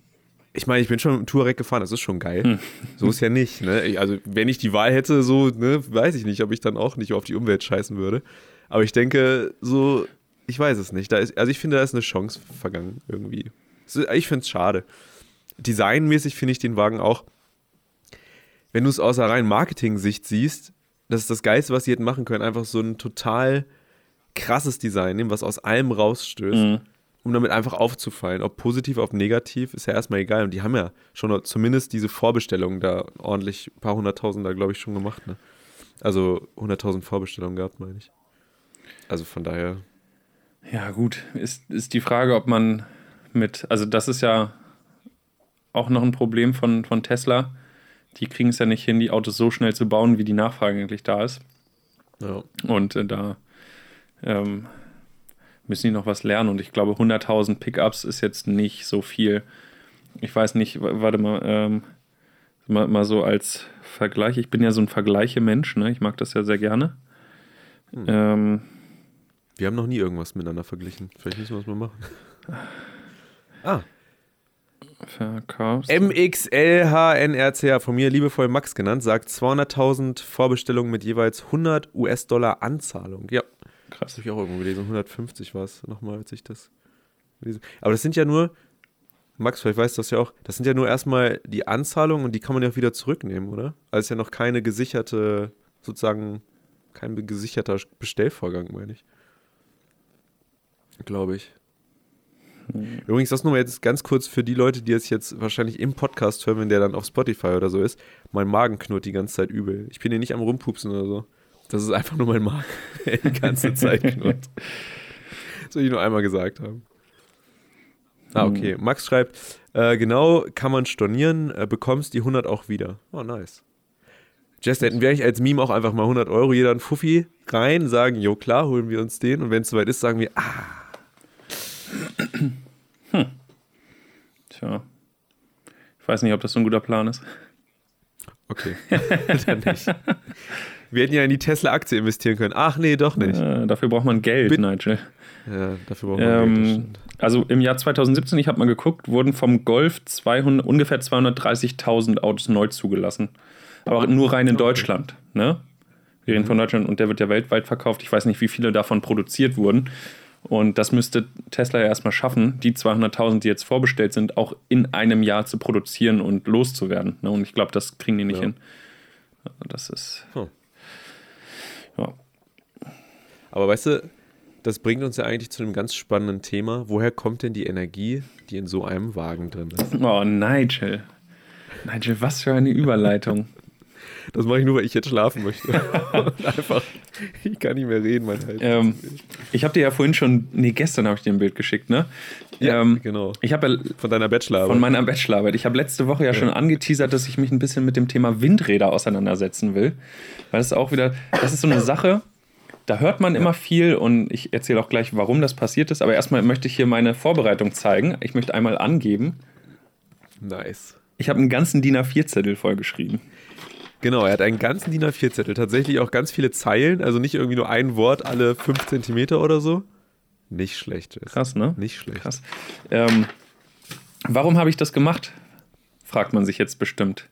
Speaker 2: ich meine, ich bin schon mit dem Touareg gefahren, das ist schon geil. Hm. So ist ja nicht. Ne? Also, wenn ich die Wahl hätte, so, ne, weiß ich nicht, ob ich dann auch nicht auf die Umwelt scheißen würde. Aber ich denke, so, ich weiß es nicht. Da ist, also, ich finde, da ist eine Chance vergangen irgendwie. Ich finde es schade. Designmäßig finde ich den Wagen auch, wenn du es aus der reinen Marketing-Sicht siehst, das ist das Geilste, was sie hätten machen können. Einfach so ein total krasses Design nehmen, was aus allem rausstößt. Mhm um damit einfach aufzufallen. Ob positiv, ob negativ, ist ja erstmal egal. Und die haben ja schon zumindest diese Vorbestellungen da ordentlich, ein paar hunderttausend da, glaube ich, schon gemacht. Ne? Also hunderttausend Vorbestellungen gehabt, meine ich. Also von daher.
Speaker 1: Ja, gut. Ist, ist die Frage, ob man mit, also das ist ja auch noch ein Problem von, von Tesla. Die kriegen es ja nicht hin, die Autos so schnell zu bauen, wie die Nachfrage eigentlich da ist. Ja. Und äh, da ähm, müssen die noch was lernen. Und ich glaube, 100.000 Pickups ist jetzt nicht so viel. Ich weiß nicht, warte mal, ähm, mal, mal so als Vergleich. Ich bin ja so ein Vergleiche-Mensch, ne? Ich mag das ja sehr gerne.
Speaker 2: Hm. Ähm, wir haben noch nie irgendwas miteinander verglichen. Vielleicht müssen wir es mal machen. ah. Verkaufs. MXLHNRCH, von mir liebevoll Max genannt, sagt 200.000 Vorbestellungen mit jeweils 100 US-Dollar Anzahlung. Ja, Krass. Das habe ich auch irgendwo gelesen. 150 war es nochmal, als ich das gelesen Aber das sind ja nur, Max, vielleicht weißt du das ja auch, das sind ja nur erstmal die Anzahlungen und die kann man ja auch wieder zurücknehmen, oder? Also ist ja noch keine gesicherte, sozusagen, kein gesicherter Bestellvorgang, meine ich. Glaube ich. Hm. Übrigens, das nochmal jetzt ganz kurz für die Leute, die es jetzt wahrscheinlich im Podcast hören, wenn der dann auf Spotify oder so ist. Mein Magen knurrt die ganze Zeit übel. Ich bin hier nicht am Rumpupsen oder so. Das ist einfach nur mein Mark, der die ganze Zeit knurrt. Soll ich nur einmal gesagt haben. Ah, okay. Max schreibt, äh, genau kann man stornieren, äh, bekommst die 100 auch wieder. Oh, nice. Jess, hätten wir eigentlich als Meme auch einfach mal 100 Euro jeder ein Fuffi rein, sagen, jo klar, holen wir uns den und wenn es soweit ist, sagen wir, ah.
Speaker 1: Hm. Tja. Ich weiß nicht, ob das so ein guter Plan ist.
Speaker 2: Okay, dann nicht. Wir hätten ja in die Tesla-Aktie investieren können. Ach nee, doch nicht.
Speaker 1: Äh, dafür braucht man Geld, Mit Nigel. Ja, dafür braucht man ähm, Geld. Also im Jahr 2017, ich habe mal geguckt, wurden vom Golf 200, ungefähr 230.000 Autos neu zugelassen. Aber nur rein in. Deutschland. Ne? Wir reden mhm. von Deutschland und der wird ja weltweit verkauft. Ich weiß nicht, wie viele davon produziert wurden. Und das müsste Tesla ja erstmal schaffen, die 200.000, die jetzt vorbestellt sind, auch in einem Jahr zu produzieren und loszuwerden. Ne? Und ich glaube, das kriegen die nicht ja. hin. Das ist. Hm.
Speaker 2: Ja. Aber weißt du, das bringt uns ja eigentlich zu einem ganz spannenden Thema. Woher kommt denn die Energie, die in so einem Wagen drin ist?
Speaker 1: Oh, Nigel. Nigel, was für eine Überleitung.
Speaker 2: Das mache ich nur, weil ich jetzt schlafen möchte. einfach, ich kann nicht mehr reden, mein Hals.
Speaker 1: Ähm, ich habe dir ja vorhin schon, nee, gestern habe ich dir ein Bild geschickt, ne?
Speaker 2: Ja, ähm, genau.
Speaker 1: Ich ja,
Speaker 2: von deiner Bachelorarbeit.
Speaker 1: Von meiner Bachelorarbeit. Ich habe letzte Woche ja, ja, schon angeteasert, dass ich mich ein bisschen mit dem Thema Windräder auseinandersetzen will. Weil das ist auch wieder, das ist so eine Sache, da hört man immer viel und ich erzähle auch gleich, warum das passiert ist. Aber erstmal möchte ich hier meine Vorbereitung zeigen. Ich möchte einmal angeben.
Speaker 2: Nice.
Speaker 1: Ich habe einen ganzen DIN A4-Zettel vollgeschrieben.
Speaker 2: Genau, er hat einen ganzen DIN A4-Zettel. Tatsächlich auch ganz viele Zeilen, also nicht irgendwie nur ein Wort alle fünf Zentimeter oder so. Nicht schlecht.
Speaker 1: Krass, ne?
Speaker 2: Nicht schlecht.
Speaker 1: Krass. Ähm, warum habe ich das gemacht? Fragt man sich jetzt bestimmt.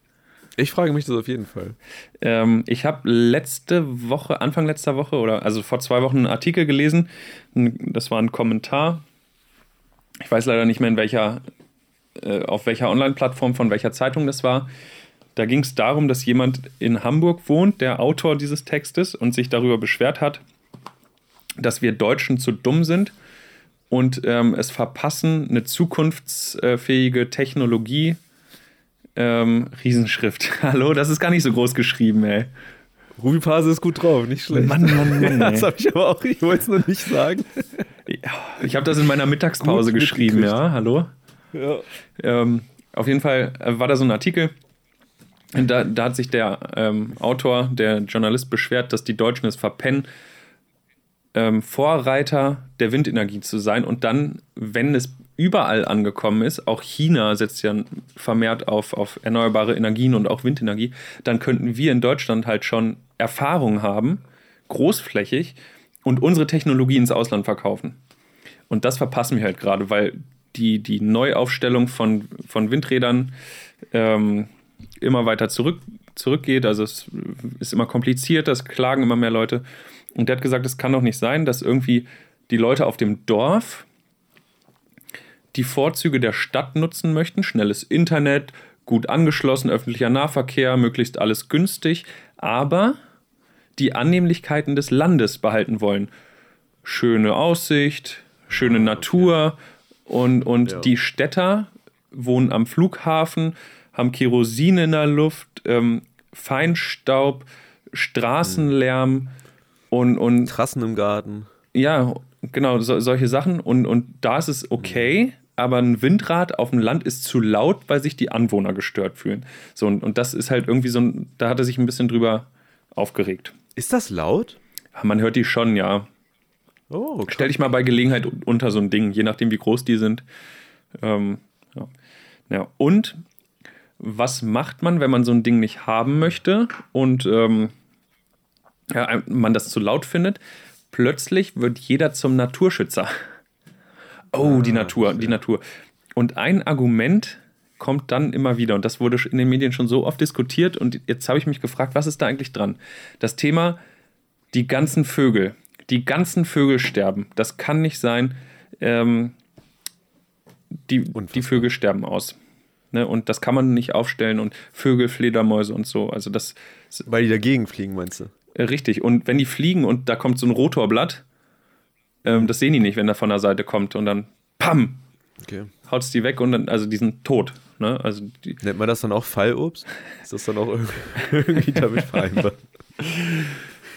Speaker 2: Ich frage mich das auf jeden Fall.
Speaker 1: Ähm, ich habe letzte Woche, Anfang letzter Woche oder also vor zwei Wochen einen Artikel gelesen. Das war ein Kommentar. Ich weiß leider nicht mehr, in welcher, äh, auf welcher Online-Plattform von welcher Zeitung das war. Da ging es darum, dass jemand in Hamburg wohnt, der Autor dieses Textes, und sich darüber beschwert hat, dass wir Deutschen zu dumm sind und ähm, es verpassen, eine zukunftsfähige Technologie ähm, Riesenschrift. Hallo, das ist gar nicht so groß geschrieben, ey.
Speaker 2: Ruby Pase ist gut drauf, nicht schlecht.
Speaker 1: Mann, Mann, Mann.
Speaker 2: das habe ich aber auch, ich wollte es noch nicht sagen.
Speaker 1: Ich habe das in meiner Mittagspause gut geschrieben, ja, hallo?
Speaker 2: Ja.
Speaker 1: Ähm, auf jeden Fall äh, war da so ein Artikel. Da, da hat sich der ähm, Autor, der Journalist beschwert, dass die Deutschen es verpennen, ähm, Vorreiter der Windenergie zu sein und dann, wenn es überall angekommen ist, auch China setzt ja vermehrt auf, auf erneuerbare Energien und auch Windenergie, dann könnten wir in Deutschland halt schon Erfahrung haben, großflächig, und unsere Technologie ins Ausland verkaufen. Und das verpassen wir halt gerade, weil die, die Neuaufstellung von, von Windrädern ähm, immer weiter zurück, zurückgeht. Also es ist immer kompliziert, das klagen immer mehr Leute. Und der hat gesagt, es kann doch nicht sein, dass irgendwie die Leute auf dem Dorf die Vorzüge der Stadt nutzen möchten. Schnelles Internet, gut angeschlossen, öffentlicher Nahverkehr, möglichst alles günstig, aber die Annehmlichkeiten des Landes behalten wollen. Schöne Aussicht, schöne ah, Natur und, und ja. die Städter wohnen am Flughafen, haben Kerosin in der Luft, ähm, Feinstaub, Straßenlärm und, und.
Speaker 2: Trassen im Garten.
Speaker 1: Ja, genau, so, solche Sachen. Und, und da ist es okay, aber ein Windrad auf dem Land ist zu laut, weil sich die Anwohner gestört fühlen. So, und, und das ist halt irgendwie so ein, da hat er sich ein bisschen drüber aufgeregt.
Speaker 2: Ist das laut?
Speaker 1: Man hört die schon, ja. Oh, okay. Stell dich mal bei Gelegenheit unter so ein Ding, je nachdem, wie groß die sind. Ähm, ja. ja. Und was macht man, wenn man so ein Ding nicht haben möchte und ähm, ja, man das zu laut findet? Plötzlich wird jeder zum Naturschützer. Oh, die ah, Natur, okay. die Natur. Und ein Argument kommt dann immer wieder, und das wurde in den Medien schon so oft diskutiert, und jetzt habe ich mich gefragt, was ist da eigentlich dran? Das Thema, die ganzen Vögel, die ganzen Vögel sterben. Das kann nicht sein. Ähm, die, die Vögel sterben aus. Ne? Und das kann man nicht aufstellen und Vögel, Fledermäuse und so. Also das.
Speaker 2: Weil die dagegen fliegen, meinst du?
Speaker 1: Äh, richtig. Und wenn die fliegen und da kommt so ein Rotorblatt, ähm, das sehen die nicht, wenn er von der Seite kommt und dann PAM! Okay. Haut es die weg und dann, also die sind tot. Ne? Also die
Speaker 2: Nennt man das dann auch Fallobst? Ist das dann auch irgendwie damit vereinbar?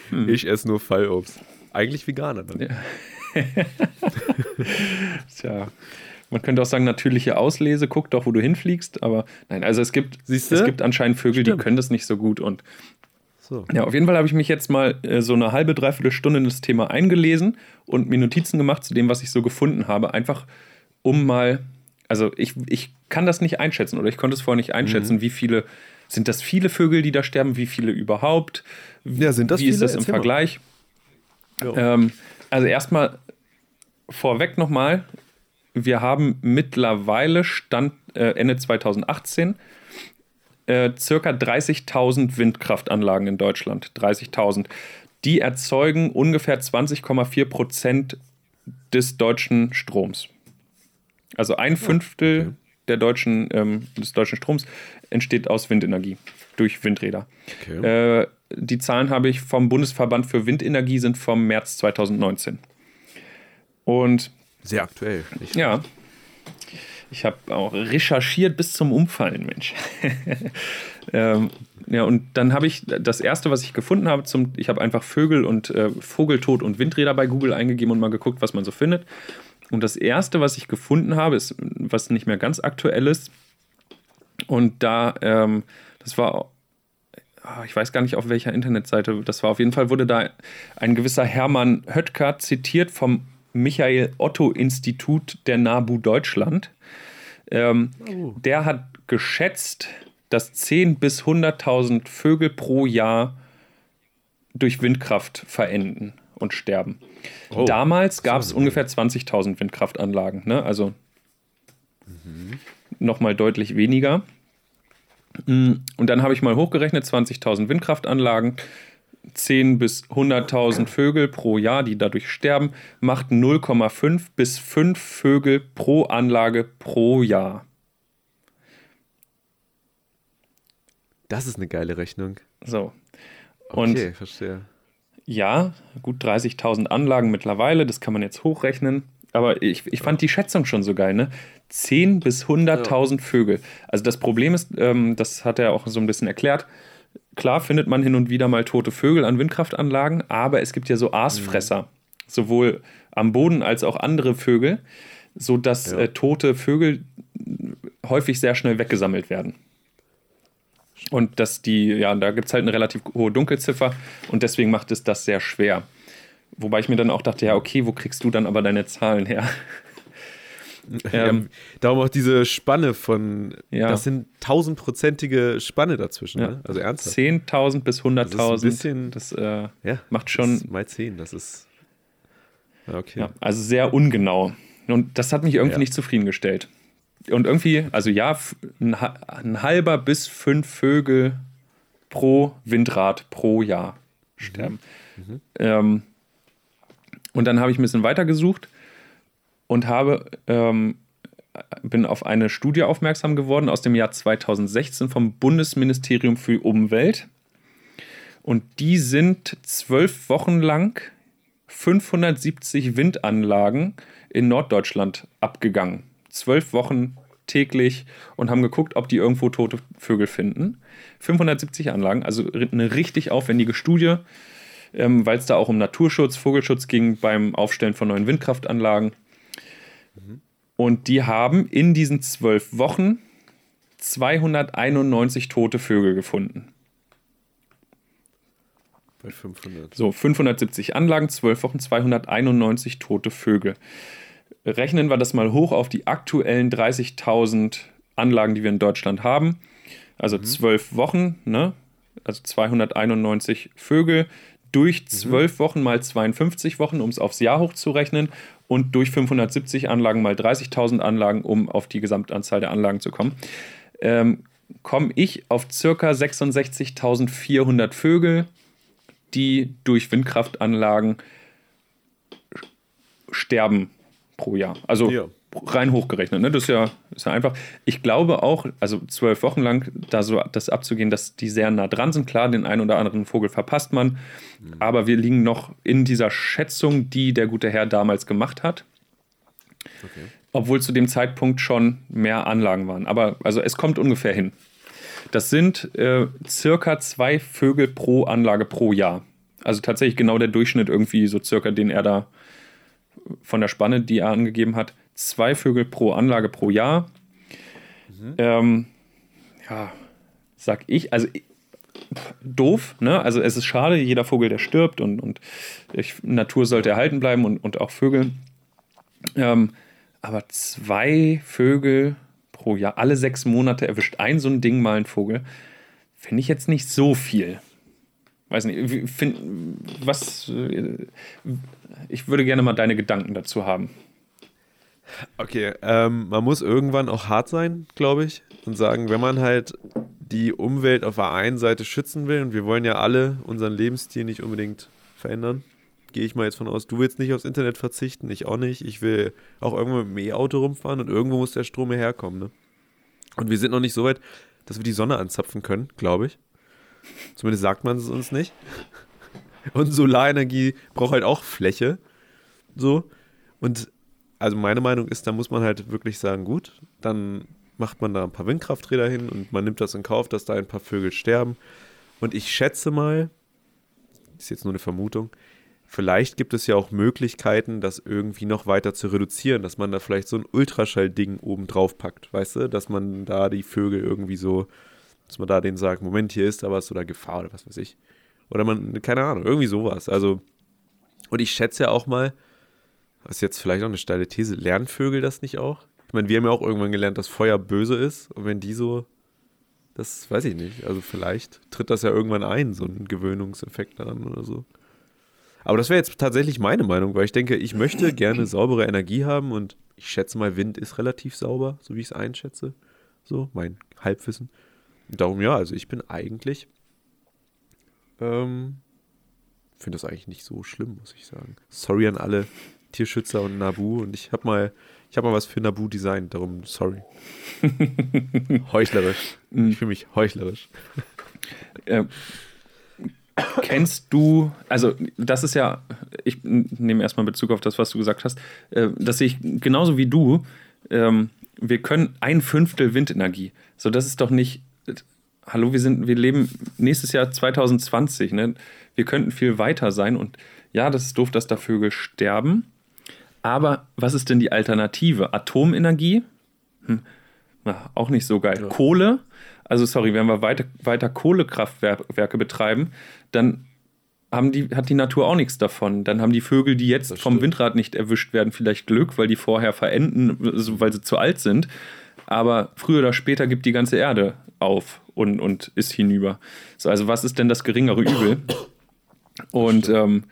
Speaker 2: Hm. Ich esse nur Fallobst. Eigentlich Veganer dann. Ja.
Speaker 1: Tja. Man könnte auch sagen, natürliche Auslese, guck doch, wo du hinfliegst, aber nein, also es gibt,
Speaker 2: es
Speaker 1: gibt anscheinend Vögel, Stimmt. die können das nicht so gut und so. Ja, auf jeden Fall habe ich mich jetzt mal äh, so eine halbe, dreiviertel Stunde in das Thema eingelesen und mir Notizen gemacht zu dem, was ich so gefunden habe. Einfach um mal, also ich, ich kann das nicht einschätzen oder ich konnte es vorher nicht einschätzen, mhm. wie viele, sind das viele Vögel, die da sterben, wie viele überhaupt?
Speaker 2: Ja, sind das
Speaker 1: Wie viele? ist das im Erzähl Vergleich? Ähm, also erstmal vorweg nochmal, wir haben mittlerweile Stand äh, Ende 2018 äh, circa 30.000 Windkraftanlagen in Deutschland. 30.000. Die erzeugen ungefähr 20,4 Prozent des deutschen Stroms. Also ein Fünftel okay. der deutschen, ähm, des deutschen Stroms entsteht aus Windenergie durch Windräder. Okay. Äh, die Zahlen habe ich vom Bundesverband für Windenergie, sind vom März 2019. Und
Speaker 2: sehr aktuell.
Speaker 1: Ja. Ich habe auch recherchiert bis zum Umfallen, Mensch. ähm, ja, und dann habe ich das erste, was ich gefunden habe, zum, ich habe einfach Vögel und äh, Vogeltod und Windräder bei Google eingegeben und mal geguckt, was man so findet. Und das erste, was ich gefunden habe, ist was nicht mehr ganz aktuell ist. Und da, ähm, das war, ah, ich weiß gar nicht auf welcher Internetseite, das war auf jeden Fall, wurde da ein gewisser Hermann Höttker zitiert vom Michael Otto Institut der NABU Deutschland. Ähm, oh. Der hat geschätzt, dass 10.000 bis 100.000 Vögel pro Jahr durch Windkraft verenden und sterben. Oh, Damals gab es ungefähr 20.000 Windkraftanlagen, ne? also mhm. nochmal deutlich weniger. Mm, und dann habe ich mal hochgerechnet, 20.000 Windkraftanlagen, 10 bis 100.000 Vögel pro Jahr, die dadurch sterben, macht 0,5 bis 5 Vögel pro Anlage pro Jahr.
Speaker 2: Das ist eine geile Rechnung.
Speaker 1: So.
Speaker 2: Und okay, verstehe.
Speaker 1: Ja, gut 30.000 Anlagen mittlerweile, das kann man jetzt hochrechnen. Aber ich, ich fand die Schätzung schon so geil, ne? 10 bis 100.000 ja. Vögel. Also das Problem ist, ähm, das hat er auch so ein bisschen erklärt, klar findet man hin und wieder mal tote Vögel an Windkraftanlagen, aber es gibt ja so Aasfresser, mhm. sowohl am Boden als auch andere Vögel, sodass ja. äh, tote Vögel häufig sehr schnell weggesammelt werden. Und dass die, ja, da gibt es halt eine relativ hohe Dunkelziffer und deswegen macht es das sehr schwer. Wobei ich mir dann auch dachte, ja, okay, wo kriegst du dann aber deine Zahlen her?
Speaker 2: ähm, darum auch diese Spanne von, ja. das sind tausendprozentige Spanne dazwischen, ja. ne? also ernsthaft.
Speaker 1: 10.000 bis 100.000,
Speaker 2: das,
Speaker 1: das äh, ja, macht schon.
Speaker 2: Das mal 10, das ist,
Speaker 1: okay. Ja, also sehr ungenau. Und das hat mich irgendwie nicht zufriedengestellt und irgendwie, also ja, ein, ein, halber bis fünf Vögel pro Windrad pro Jahr sterben. Mhm. Mhm. Ähm, und dann habe ich ein bisschen weitergesucht und habe, ähm, bin auf eine Studie aufmerksam geworden aus dem Jahr 2016 vom Bundesministerium für Umwelt. Und die sind zwölf Wochen lang 570 Windanlagen in Norddeutschland abgegangen zwölf Wochen täglich und haben geguckt, ob die irgendwo tote Vögel finden. 570 Anlagen, also eine richtig aufwendige Studie, ähm, weil es da auch um Naturschutz, Vogelschutz ging beim Aufstellen von neuen Windkraftanlagen. Mhm. Und die haben in diesen zwölf Wochen 291 tote Vögel gefunden.
Speaker 2: Bei 500.
Speaker 1: So, 570 Anlagen, 12 Wochen, 291 tote Vögel. Rechnen wir das mal hoch auf die aktuellen 30.000 Anlagen, die wir in Deutschland haben. Also mhm. zwölf Wochen, ne? also 291 Vögel durch mhm. zwölf mhm. Wochen mal 52 Wochen, um es aufs Jahr hochzurechnen und durch 570 Anlagen mal 30.000 Anlagen, um auf die Gesamtanzahl der Anlagen zu kommen, ähm, komme ich auf circa 66.400 Vögel, die durch Windkraftanlagen sterben pro Jahr. Also ja. Rein hochgerechnet. Ne? Das ist ja, ist ja einfach. Ich glaube auch, also zwölf Wochen lang da so das abzugehen, dass die sehr nah dran sind. Klar, den einen oder anderen Vogel verpasst man, mhm. aber wir liegen noch in dieser Schätzung, die der gute Herr damals gemacht hat. Okay. Obwohl zu dem Zeitpunkt schon mehr Anlagen waren. Aber also es kommt ungefähr hin. Das sind äh, circa zwei Vögel pro Anlage pro Jahr. Also tatsächlich genau der Durchschnitt irgendwie so circa, den er da von der Spanne, die er angegeben hat, zwei Vögel pro Anlage pro Jahr. Mhm. Ähm, ja, sag ich, also doof, ne? Also es ist schade, jeder Vogel, der stirbt und, und ich, Natur sollte erhalten bleiben und, und auch Vögel. Ähm, aber zwei Vögel pro Jahr, alle sechs Monate erwischt ein so ein Ding mal ein Vogel, finde ich jetzt nicht so viel. Weiß nicht, find, was, äh, ich würde gerne mal deine Gedanken dazu haben.
Speaker 2: Okay, ähm, man muss irgendwann auch hart sein, glaube ich, und sagen, wenn man halt die Umwelt auf der einen Seite schützen will, und wir wollen ja alle unseren Lebensstil nicht unbedingt verändern, gehe ich mal jetzt von aus, du willst nicht aufs Internet verzichten, ich auch nicht. Ich will auch irgendwo mit dem E-Auto rumfahren und irgendwo muss der Strom herkommen. Ne? Und wir sind noch nicht so weit, dass wir die Sonne anzapfen können, glaube ich. Zumindest sagt man es uns nicht. Und Solarenergie braucht halt auch Fläche. So. Und also meine Meinung ist, da muss man halt wirklich sagen, gut, dann macht man da ein paar Windkrafträder hin und man nimmt das in Kauf, dass da ein paar Vögel sterben. Und ich schätze mal, ist jetzt nur eine Vermutung, vielleicht gibt es ja auch Möglichkeiten, das irgendwie noch weiter zu reduzieren, dass man da vielleicht so ein Ultraschallding oben drauf packt, weißt du, dass man da die Vögel irgendwie so, dass man da denen sagt, Moment, hier ist da was oder Gefahr oder was weiß ich. Oder man, keine Ahnung, irgendwie sowas. Also, und ich schätze ja auch mal, das ist jetzt vielleicht auch eine steile These, lernen Vögel das nicht auch? Ich meine, wir haben ja auch irgendwann gelernt, dass Feuer böse ist. Und wenn die so, das weiß ich nicht. Also vielleicht tritt das ja irgendwann ein, so ein Gewöhnungseffekt daran oder so. Aber das wäre jetzt tatsächlich meine Meinung, weil ich denke, ich möchte gerne saubere Energie haben und ich schätze mal, Wind ist relativ sauber, so wie ich es einschätze. So, mein Halbwissen. Darum ja, also ich bin eigentlich, ähm, finde das eigentlich nicht so schlimm, muss ich sagen. Sorry an alle Tierschützer und Nabu und ich habe mal, ich habe mal was für Nabu designt, darum sorry. heuchlerisch. Ich fühle mich heuchlerisch.
Speaker 1: Äh, kennst du, also das ist ja, ich nehme erstmal Bezug auf das, was du gesagt hast, äh, das sehe ich genauso wie du. Ähm, wir können ein Fünftel Windenergie. So, das ist doch nicht. Hallo, wir sind, wir leben nächstes Jahr 2020, ne? Wir könnten viel weiter sein und ja, das ist doof, dass da Vögel sterben. Aber was ist denn die Alternative? Atomenergie? Hm, na, auch nicht so geil. Ja. Kohle? Also, sorry, wenn wir weiter, weiter Kohlekraftwerke betreiben, dann haben die, hat die Natur auch nichts davon. Dann haben die Vögel, die jetzt vom Windrad nicht erwischt werden, vielleicht Glück, weil die vorher verenden, weil sie zu alt sind. Aber früher oder später gibt die ganze Erde auf und, und ist hinüber. So, also was ist denn das geringere Übel? Und ähm,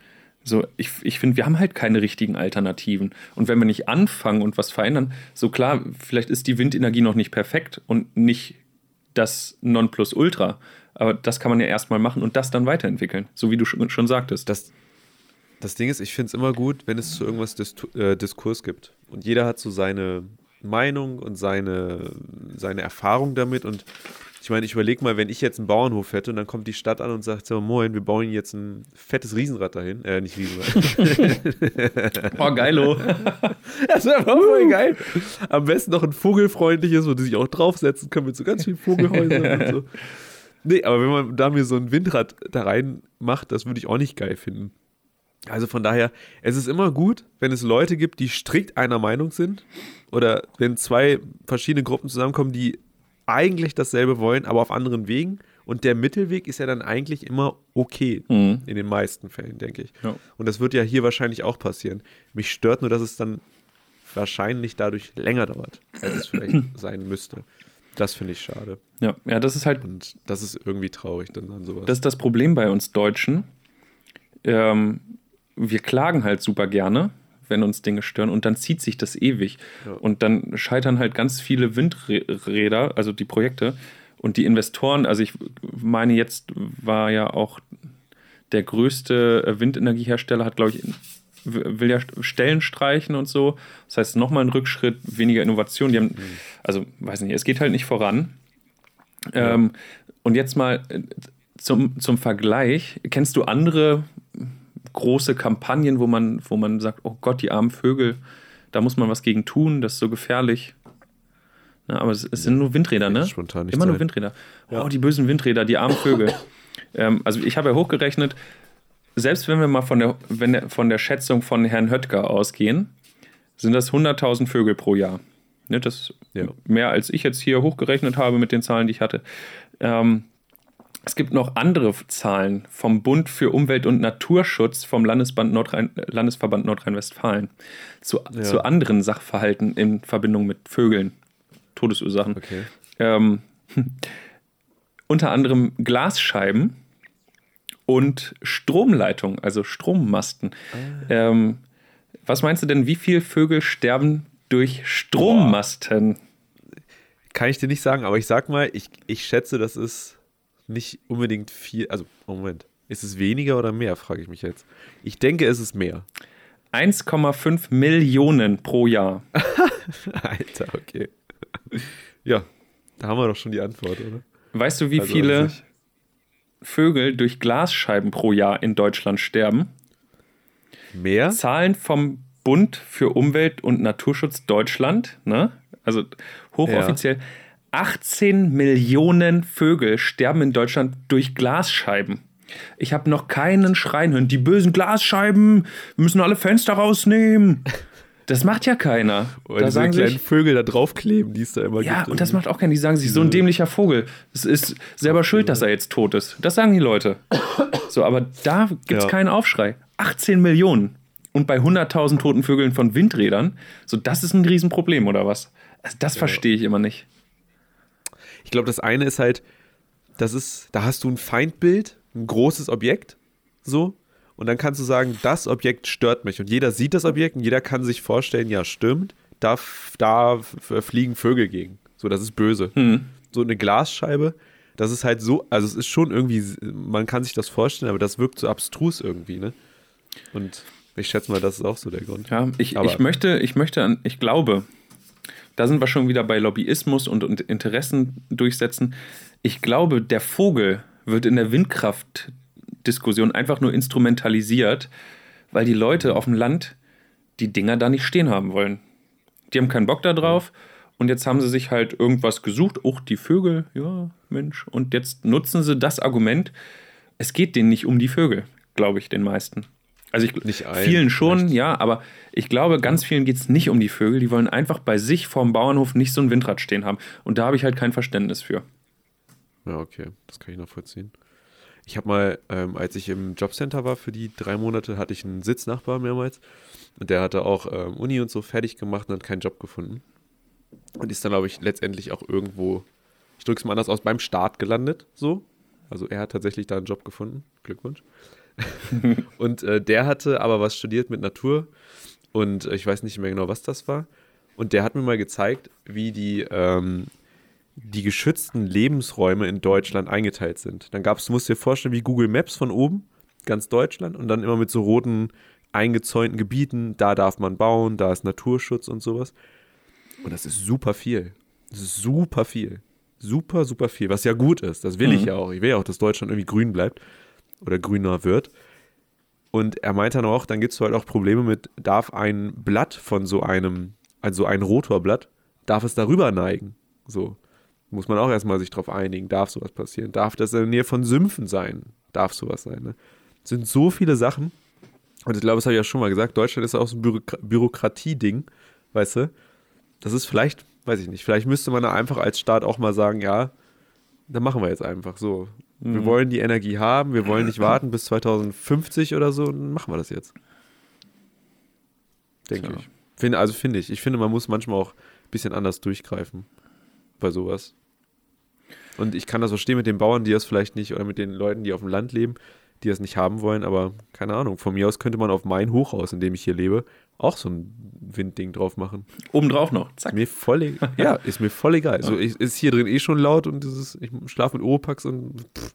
Speaker 1: so, ich, ich finde, wir haben halt keine richtigen Alternativen. Und wenn wir nicht anfangen und was verändern, so klar, vielleicht ist die Windenergie noch nicht perfekt und nicht das Nonplusultra. Aber das kann man ja erstmal machen und das dann weiterentwickeln, so wie du schon, schon sagtest.
Speaker 2: Das, das Ding ist, ich finde es immer gut, wenn es zu irgendwas Dis äh, Diskurs gibt. Und jeder hat so seine Meinung und seine, seine Erfahrung damit. Und ich meine, ich überlege mal, wenn ich jetzt einen Bauernhof hätte und dann kommt die Stadt an und sagt, so, moin, wir bauen jetzt ein fettes Riesenrad dahin. Äh, nicht Riesenrad.
Speaker 1: oh, geilo.
Speaker 2: das wäre voll geil. Am besten noch ein vogelfreundliches, wo die sich auch draufsetzen können mit so ganz vielen Vogelhäusern und so. Nee, aber wenn man da mir so ein Windrad da rein macht, das würde ich auch nicht geil finden. Also von daher, es ist immer gut, wenn es Leute gibt, die strikt einer Meinung sind oder wenn zwei verschiedene Gruppen zusammenkommen, die eigentlich dasselbe wollen, aber auf anderen Wegen. Und der Mittelweg ist ja dann eigentlich immer okay, mhm. in den meisten Fällen, denke ich. Ja. Und das wird ja hier wahrscheinlich auch passieren. Mich stört nur, dass es dann wahrscheinlich dadurch länger dauert, als es vielleicht sein müsste. Das finde ich schade.
Speaker 1: Ja, ja, das ist halt.
Speaker 2: Und das ist irgendwie traurig dann an sowas.
Speaker 1: Das ist das Problem bei uns Deutschen. Ähm, wir klagen halt super gerne, wenn uns Dinge stören und dann zieht sich das ewig. Ja. Und dann scheitern halt ganz viele Windräder, also die Projekte und die Investoren. Also ich meine, jetzt war ja auch der größte Windenergiehersteller, hat glaube ich will ja Stellen streichen und so. Das heißt, nochmal ein Rückschritt, weniger Innovation. Die haben, mhm. also, weiß nicht, es geht halt nicht voran. Ja. Ähm, und jetzt mal äh, zum, zum Vergleich, kennst du andere große Kampagnen, wo man, wo man sagt, oh Gott, die armen Vögel, da muss man was gegen tun, das ist so gefährlich. Ja, aber es, es, sind nur Windräder, ne?
Speaker 2: Spontan
Speaker 1: Immer sein. nur Windräder. Ja. Oh, die bösen Windräder, die armen Vögel. ähm, also ich habe ja hochgerechnet, selbst wenn wir mal von der, wenn der, von der Schätzung von Herrn Höttger ausgehen, sind das 100.000 Vögel pro Jahr. Ne, das ja. mehr als ich jetzt hier hochgerechnet habe mit den Zahlen, die ich hatte. Ähm, es gibt noch andere Zahlen vom Bund für Umwelt und Naturschutz vom Nordrhein, Landesverband Nordrhein-Westfalen zu, ja. zu anderen Sachverhalten in Verbindung mit Vögeln, Todesursachen.
Speaker 2: Okay.
Speaker 1: Ähm, unter anderem Glasscheiben und Stromleitung, also Strommasten. Ah. Ähm, was meinst du denn, wie viele Vögel sterben durch Strommasten? Boah.
Speaker 2: Kann ich dir nicht sagen, aber ich sag mal, ich, ich schätze, das ist nicht unbedingt viel. Also, Moment. Ist es weniger oder mehr, frage ich mich jetzt. Ich denke, es ist mehr.
Speaker 1: 1,5 Millionen pro Jahr.
Speaker 2: Alter, okay. Ja, da haben wir doch schon die Antwort, oder?
Speaker 1: Weißt du, wie also viele Vögel durch Glasscheiben pro Jahr in Deutschland sterben.
Speaker 2: Mehr?
Speaker 1: Zahlen vom Bund für Umwelt und Naturschutz Deutschland, ne? also hochoffiziell, ja. 18 Millionen Vögel sterben in Deutschland durch Glasscheiben. Ich habe noch keinen Schreien hören. Die bösen Glasscheiben, wir müssen alle Fenster rausnehmen. Das macht ja keiner.
Speaker 2: Oder da sagen kleinen sich, Vögel da draufkleben, die es da immer
Speaker 1: ja, gibt. Ja, und das macht auch keiner. Die sagen sich, so ein dämlicher Vogel, es ist selber schuld, dass er jetzt tot ist. Das sagen die Leute. So, aber da gibt es ja. keinen Aufschrei. 18 Millionen. Und bei 100.000 toten Vögeln von Windrädern, so das ist ein Riesenproblem, oder was? Also das ja. verstehe ich immer nicht.
Speaker 2: Ich glaube, das eine ist halt, das ist, da hast du ein Feindbild, ein großes Objekt, so, und dann kannst du sagen, das Objekt stört mich. Und jeder sieht das Objekt und jeder kann sich vorstellen, ja, stimmt, da, da fliegen Vögel gegen. So, das ist böse. Hm. So eine Glasscheibe, das ist halt so, also es ist schon irgendwie, man kann sich das vorstellen, aber das wirkt so abstrus irgendwie, ne? Und ich schätze mal, das ist auch so der Grund.
Speaker 1: Ja, ich, ich möchte, ich möchte, ich glaube, da sind wir schon wieder bei Lobbyismus und, und Interessen durchsetzen. Ich glaube, der Vogel wird in der Windkraftdiskussion einfach nur instrumentalisiert, weil die Leute auf dem Land die Dinger da nicht stehen haben wollen. Die haben keinen Bock da drauf. Und jetzt haben sie sich halt irgendwas gesucht. Oh, die Vögel, ja, Mensch. Und jetzt nutzen sie das Argument. Es geht denen nicht um die Vögel, glaube ich, den meisten. Also ich, vielen schon, vielleicht. ja, aber ich glaube, ganz vielen geht es nicht um die Vögel. Die wollen einfach bei sich vorm Bauernhof nicht so ein Windrad stehen haben. Und da habe ich halt kein Verständnis für.
Speaker 2: Ja, okay, das kann ich nachvollziehen. Ich habe mal, ähm, als ich im Jobcenter war für die drei Monate, hatte ich einen Sitznachbar mehrmals. Und der hatte auch ähm, Uni und so fertig gemacht und hat keinen Job gefunden. Und ist dann, glaube ich, letztendlich auch irgendwo, ich drücke es mal anders aus, beim Start gelandet. So. Also er hat tatsächlich da einen Job gefunden. Glückwunsch. und äh, der hatte aber was studiert mit Natur und äh, ich weiß nicht mehr genau, was das war. Und der hat mir mal gezeigt, wie die, ähm, die geschützten Lebensräume in Deutschland eingeteilt sind. Dann gab es, du musst dir vorstellen, wie Google Maps von oben, ganz Deutschland, und dann immer mit so roten eingezäunten Gebieten, da darf man bauen, da ist Naturschutz und sowas. Und das ist super viel. Das ist super viel. Super, super viel, was ja gut ist. Das will mhm. ich ja auch. Ich will ja auch, dass Deutschland irgendwie grün bleibt oder grüner wird. Und er meinte dann auch, dann gibt es halt auch Probleme mit, darf ein Blatt von so einem, also ein Rotorblatt, darf es darüber neigen? So. Muss man auch erstmal sich drauf einigen, darf sowas passieren? Darf das in der Nähe von Sümpfen sein? Darf sowas sein? Ne? Das sind so viele Sachen. Und ich glaube, das habe ich ja schon mal gesagt, Deutschland ist auch so ein Bürok Bürokratie-Ding, weißt du? Das ist vielleicht, weiß ich nicht, vielleicht müsste man da einfach als Staat auch mal sagen, ja, dann machen wir jetzt einfach so. Wir mhm. wollen die Energie haben, wir wollen nicht warten bis 2050 oder so, dann machen wir das jetzt. Denke ich. Find, also finde ich. Ich finde, man muss manchmal auch ein bisschen anders durchgreifen bei sowas. Und ich kann das verstehen mit den Bauern, die das vielleicht nicht, oder mit den Leuten, die auf dem Land leben, die das nicht haben wollen, aber keine Ahnung. Von mir aus könnte man auf mein Hochhaus, in dem ich hier lebe, auch so ein Windding drauf machen.
Speaker 1: Obendrauf noch,
Speaker 2: zack. Ist mir voll, e- ja, ist mir voll egal. So, ich, ist hier drin eh schon laut und dieses, ich schlafe mit Oropax und pff,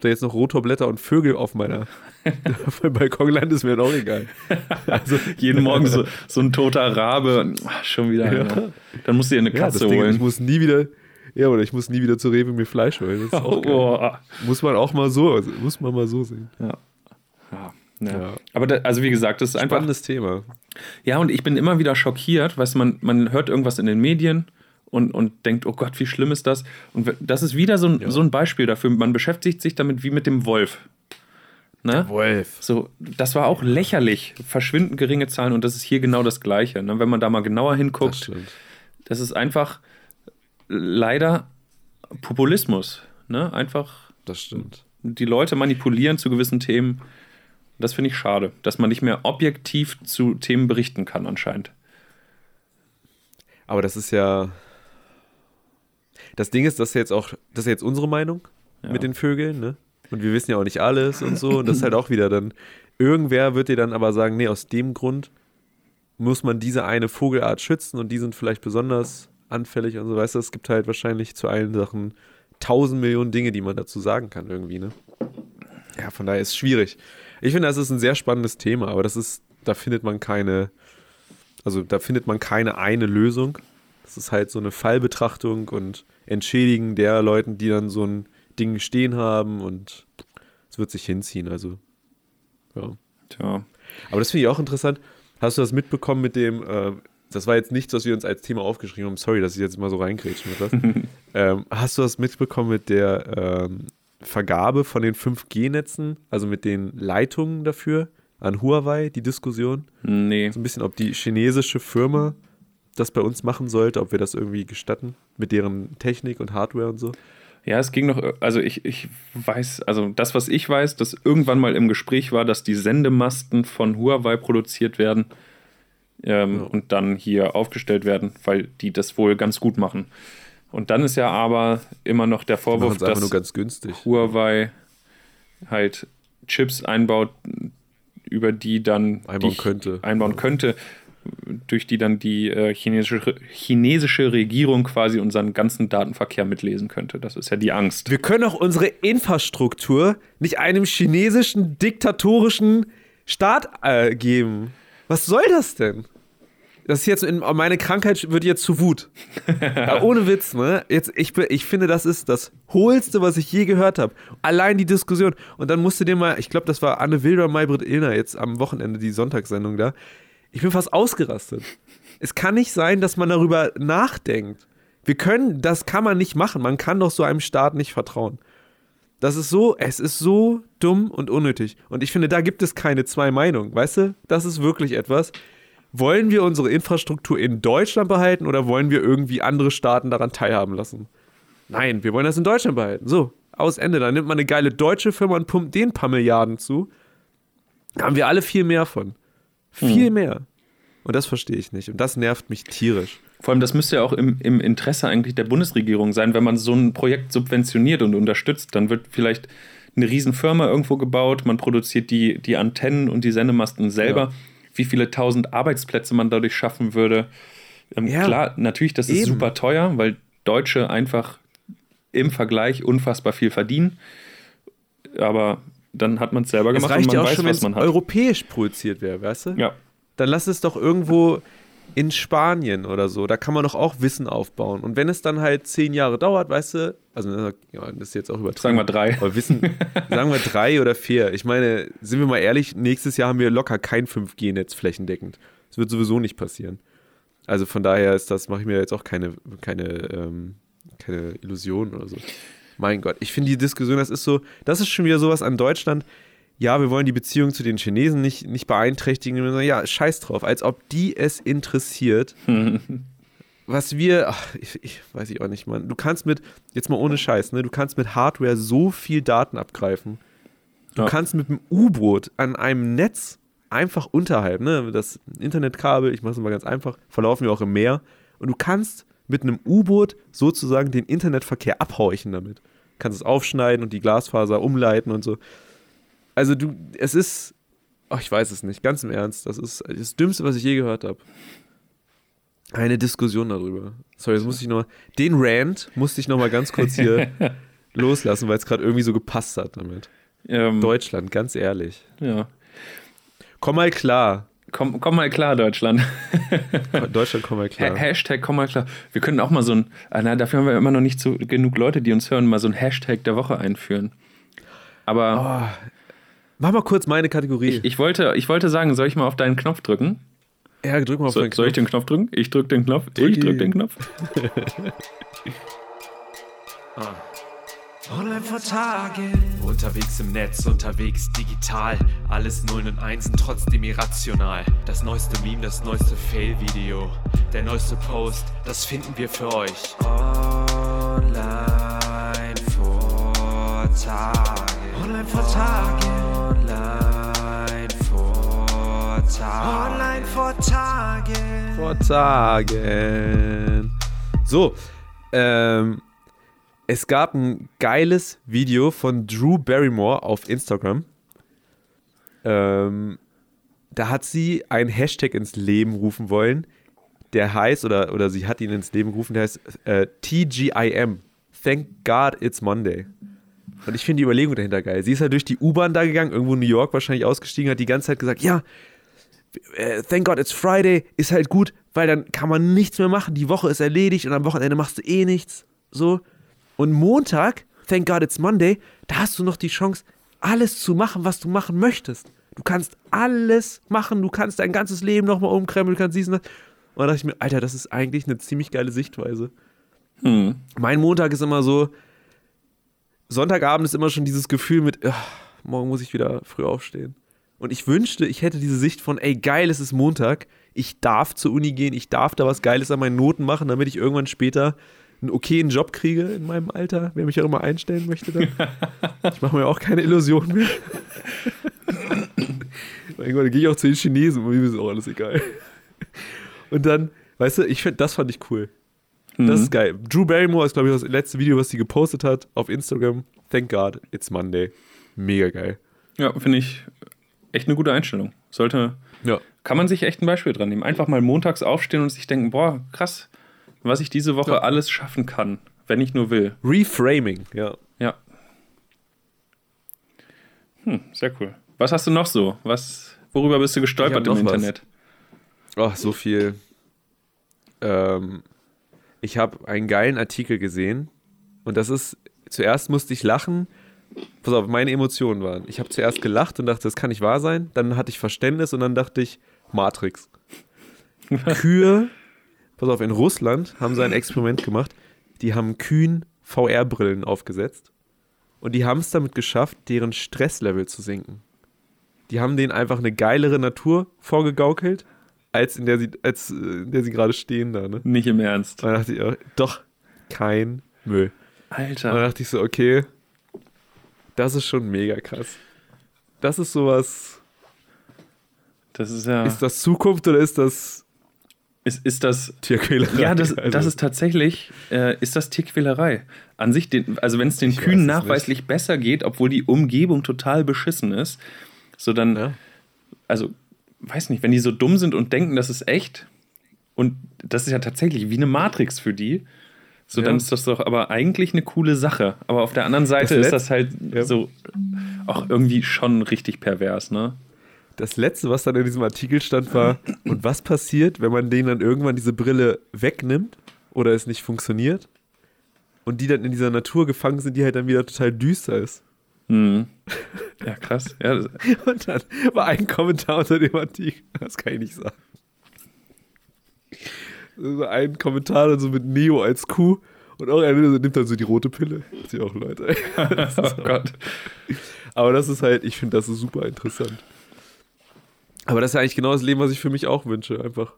Speaker 2: da jetzt noch Rotorblätter und Vögel auf meiner auf meinem Balkon landet, ist mir auch egal.
Speaker 1: Also jeden Morgen so, so ein toter Rabe, ach, schon wieder. Ja. Dann musst du dir eine Katze ja, holen.
Speaker 2: Ding, ich muss nie wieder, ja, oder ich muss nie wieder zu Rewe mir Fleisch holen. Auch oh, Muss man auch mal so, muss man mal so sehen.
Speaker 1: Ja. ja. Ja. Aber da, also wie gesagt, das ist
Speaker 2: einfach. Spannendes Thema.
Speaker 1: Ja, und ich bin immer wieder schockiert, weißt du, man, man hört irgendwas in den Medien und, und denkt, oh Gott, wie schlimm ist das? Und das ist wieder so ein, ja. so ein Beispiel dafür. Man beschäftigt sich damit wie mit dem Wolf. Ne? Wolf. So, das war auch lächerlich. Verschwindend geringe Zahlen und das ist hier genau das Gleiche. Ne? Wenn man da mal genauer hinguckt, das, das ist einfach leider Populismus. Ne? Einfach.
Speaker 2: Das stimmt.
Speaker 1: Die Leute manipulieren zu gewissen Themen. Das finde ich schade, dass man nicht mehr objektiv zu Themen berichten kann, anscheinend.
Speaker 2: Aber das ist ja. Das Ding ist, das ist jetzt auch, das ist jetzt unsere Meinung ja. mit den Vögeln, ne? Und wir wissen ja auch nicht alles und so. Und das ist halt auch wieder dann. Irgendwer wird dir dann aber sagen, nee, aus dem Grund muss man diese eine Vogelart schützen und die sind vielleicht besonders anfällig und so, weißt du, es gibt halt wahrscheinlich zu allen Sachen tausend Millionen Dinge, die man dazu sagen kann irgendwie, ne? Ja, von daher ist es schwierig. Ich finde, das ist ein sehr spannendes Thema, aber das ist, da findet man keine, also da findet man keine eine Lösung. Das ist halt so eine Fallbetrachtung und Entschädigen der Leuten, die dann so ein Ding stehen haben und es wird sich hinziehen, also ja.
Speaker 1: Tja.
Speaker 2: Aber das finde ich auch interessant. Hast du das mitbekommen mit dem, äh, das war jetzt nichts, was wir uns als Thema aufgeschrieben haben, sorry, dass ich jetzt mal so reingrätschen mit das. ähm, hast du das mitbekommen mit der ähm, Vergabe von den 5G-Netzen, also mit den Leitungen dafür an Huawei, die Diskussion?
Speaker 1: Nee.
Speaker 2: So ein bisschen, ob die chinesische Firma das bei uns machen sollte, ob wir das irgendwie gestatten mit deren Technik und Hardware und so.
Speaker 1: Ja, es ging noch, also ich, ich weiß, also das, was ich weiß, dass irgendwann mal im Gespräch war, dass die Sendemasten von Huawei produziert werden ähm, ja. und dann hier aufgestellt werden, weil die das wohl ganz gut machen. Und dann ist ja aber immer noch der Vorwurf, dass Huawei halt Chips einbaut, über die dann
Speaker 2: einbauen könnte.
Speaker 1: Einbauen könnte. durch die dann die äh, chinesische, chinesische Regierung quasi unseren ganzen Datenverkehr mitlesen könnte. Das ist ja die Angst.
Speaker 2: Wir können auch unsere Infrastruktur nicht einem chinesischen diktatorischen Staat äh, geben. Was soll das denn? Das ist jetzt in, meine Krankheit wird jetzt zu Wut. ja, ohne Witz, ne? Jetzt, ich, ich finde, das ist das Hohlste, was ich je gehört habe. Allein die Diskussion. Und dann musst du dir mal, ich glaube, das war Anne Wilder, Maybrit Illner jetzt am Wochenende, die Sonntagssendung da. Ich bin fast ausgerastet. Es kann nicht sein, dass man darüber nachdenkt. Wir können, das kann man nicht machen. Man kann doch so einem Staat nicht vertrauen. Das ist so, es ist so dumm und unnötig. Und ich finde, da gibt es keine zwei Meinungen. Weißt du, das ist wirklich etwas. Wollen wir unsere Infrastruktur in Deutschland behalten oder wollen wir irgendwie andere Staaten daran teilhaben lassen? Nein, wir wollen das in Deutschland behalten. So, aus Ende. Dann nimmt man eine geile deutsche Firma und pumpt den paar Milliarden zu. Da haben wir alle viel mehr von. Viel hm. mehr. Und das verstehe ich nicht. Und das nervt mich tierisch.
Speaker 1: Vor allem, das müsste ja auch im, im Interesse eigentlich der Bundesregierung sein, wenn man so ein Projekt subventioniert und unterstützt. Dann wird vielleicht eine Riesenfirma irgendwo gebaut, man produziert die, die Antennen und die Sendemasten selber. Ja. Wie viele tausend Arbeitsplätze man dadurch schaffen würde. Ähm, ja, klar, natürlich, das ist eben. super teuer, weil Deutsche einfach im Vergleich unfassbar viel verdienen. Aber dann hat man es selber gemacht
Speaker 2: es reicht und man ja auch weiß, schon, was man hat. europäisch produziert wäre, weißt du?
Speaker 1: Ja.
Speaker 2: Dann lass es doch irgendwo in Spanien oder so, da kann man doch auch Wissen aufbauen. Und wenn es dann halt zehn Jahre dauert, weißt du, also ja, das ist jetzt auch übertrieben.
Speaker 1: Sagen wir drei.
Speaker 2: Aber Wissen, sagen wir drei oder vier. Ich meine, sind wir mal ehrlich, nächstes Jahr haben wir locker kein 5G-Netz flächendeckend. Das wird sowieso nicht passieren. Also von daher ist das, mache ich mir jetzt auch keine, keine, ähm, keine Illusion oder so. Mein Gott, ich finde die Diskussion, das ist so, das ist schon wieder sowas an Deutschland. Ja, wir wollen die Beziehung zu den Chinesen nicht, nicht beeinträchtigen. Sagen, ja, scheiß drauf, als ob die es interessiert. was wir, ach, ich, ich, weiß ich auch nicht, Mann. Du kannst mit, jetzt mal ohne Scheiß, ne, du kannst mit Hardware so viel Daten abgreifen. Du ja. kannst mit einem U-Boot an einem Netz einfach unterhalb, ne, das Internetkabel, ich mache es mal ganz einfach, verlaufen wir auch im Meer. Und du kannst mit einem U-Boot sozusagen den Internetverkehr abhorchen damit. Du kannst es aufschneiden und die Glasfaser umleiten und so. Also du, es ist, ach, ich weiß es nicht, ganz im Ernst, das ist das Dümmste, was ich je gehört habe. Eine Diskussion darüber. Sorry, jetzt musste ich noch den Rant musste ich noch mal ganz kurz hier loslassen, weil es gerade irgendwie so gepasst hat damit. Ähm, Deutschland, ganz ehrlich.
Speaker 1: Ja.
Speaker 2: Komm mal klar.
Speaker 1: Komm, komm mal klar, Deutschland.
Speaker 2: Deutschland, komm mal klar.
Speaker 1: Ha Hashtag komm mal klar. Wir können auch mal so ein, ah, na, dafür haben wir immer noch nicht so genug Leute, die uns hören, mal so ein Hashtag der Woche einführen. Aber.
Speaker 2: Oh, mach mal kurz meine Kategorie.
Speaker 1: Ich, ich, wollte, ich wollte sagen, soll ich mal auf deinen Knopf drücken?
Speaker 2: Ja, drück mal auf
Speaker 1: so, den Knopf. Soll ich den Knopf drücken? Ich drück den Knopf. Ich drück den Knopf.
Speaker 3: ah. Online vor Tagen. Unterwegs im Netz, unterwegs digital. Alles Nullen und Einsen, trotzdem irrational. Das neueste Meme, das neueste Fail-Video. Der neueste Post, das finden wir für euch. Online vor Tagen. Online vor Tagen. Tagen. Online vor Tagen.
Speaker 2: Vor Tagen. So, ähm es gab ein geiles Video von Drew Barrymore auf Instagram. Ähm, da hat sie einen Hashtag ins Leben rufen wollen, der heißt, oder, oder sie hat ihn ins Leben gerufen, der heißt äh, TGIM. Thank God it's Monday. Und ich finde die Überlegung dahinter geil. Sie ist halt durch die U-Bahn da gegangen, irgendwo in New York wahrscheinlich ausgestiegen, hat die ganze Zeit gesagt, ja, thank God it's Friday, ist halt gut, weil dann kann man nichts mehr machen, die Woche ist erledigt und am Wochenende machst du eh nichts. So. Und Montag, thank God it's Monday, da hast du noch die Chance, alles zu machen, was du machen möchtest. Du kannst alles machen, du kannst dein ganzes Leben nochmal umkrempeln, du kannst dies und das. Und da dachte ich mir, Alter, das ist eigentlich eine ziemlich geile Sichtweise. Hm. Mein Montag ist immer so, Sonntagabend ist immer schon dieses Gefühl mit, ach, morgen muss ich wieder früh aufstehen. Und ich wünschte, ich hätte diese Sicht von, ey, geil, es ist Montag, ich darf zur Uni gehen, ich darf da was Geiles an meinen Noten machen, damit ich irgendwann später einen okayen Job kriege in meinem Alter, wer mich auch immer einstellen möchte dann. ich mache mir auch keine Illusionen mehr. Irgendwann gehe ich auch zu den Chinesen, mir ist auch alles egal. Und dann, weißt du, ich finde, das fand ich cool. Das mhm. ist geil. Drew Barrymore ist, glaube ich, das letzte Video, was sie gepostet hat auf Instagram. Thank God, it's Monday. Mega geil.
Speaker 1: Ja, finde ich echt eine gute Einstellung. Sollte
Speaker 2: ja.
Speaker 1: kann man sich echt ein Beispiel dran nehmen. Einfach mal montags aufstehen und sich denken, boah, krass, was ich diese Woche
Speaker 2: Ja.
Speaker 1: alles schaffen kann, wenn ich nur will.
Speaker 2: Reframing, ja.
Speaker 1: Ja. Hm, sehr cool. Was hast du noch so? Was, worüber bist du gestolpert im. Internet?
Speaker 2: Ach, so viel. Ähm, ich habe einen geilen Artikel gesehen und das ist, zuerst musste ich lachen. Pass auf, meine Emotionen waren. Ich habe zuerst gelacht und dachte, das kann nicht wahr sein. Dann hatte ich Verständnis und dann dachte ich, Matrix. Kühe, pass auf, in Russland haben sie ein Experiment gemacht. Die haben Kühen VR-Brillen aufgesetzt und die haben es damit geschafft, deren Stresslevel zu senken. Die haben denen einfach eine geilere Natur vorgegaukelt, als in der sie, als, äh, in der sie gerade stehen da. Ne?
Speaker 1: Nicht im Ernst.
Speaker 2: Dann dachte ich, oh, doch, kein Müll. Und dann
Speaker 1: Alter.
Speaker 2: dachte ich so, okay, das ist schon mega krass. Das ist sowas.
Speaker 1: Das ist ja.
Speaker 2: Ist das Zukunft oder ist das
Speaker 1: ist, ist das.
Speaker 2: Tierquälerei?
Speaker 1: Ja, das,
Speaker 2: Also,
Speaker 1: das ist tatsächlich, äh, ist das Tierquälerei. An sich, den, also wenn es den
Speaker 2: Ich
Speaker 1: Kühen nachweislich besser geht, obwohl die Umgebung total beschissen ist, so dann,
Speaker 2: Ja.
Speaker 1: also, weiß nicht, wenn die so dumm sind und denken, das ist echt, und das ist ja tatsächlich wie eine Matrix für die, so
Speaker 2: Ja.
Speaker 1: dann ist das doch aber eigentlich eine coole Sache. Aber auf der anderen Seite
Speaker 2: Das
Speaker 1: ist das halt
Speaker 2: Ja.
Speaker 1: so auch irgendwie schon richtig pervers, ne?
Speaker 2: Das letzte, was dann in diesem Artikel stand, war, und was passiert, wenn man denen dann irgendwann diese Brille wegnimmt oder es nicht funktioniert und die dann in dieser Natur gefangen sind, die halt dann wieder total düster ist.
Speaker 1: Mhm. Ja, krass. Ja,
Speaker 2: Und dann war ein Kommentar unter dem Artikel, das kann ich nicht sagen. So ein Kommentar dann so mit Neo als Kuh und auch einer so nimmt dann so die rote Pille. Das auch Leute.
Speaker 1: oh Gott.
Speaker 2: Aber das ist halt, ich finde, das ist super interessant. Aber das ist ja eigentlich genau das Leben, was ich für mich auch wünsche. Einfach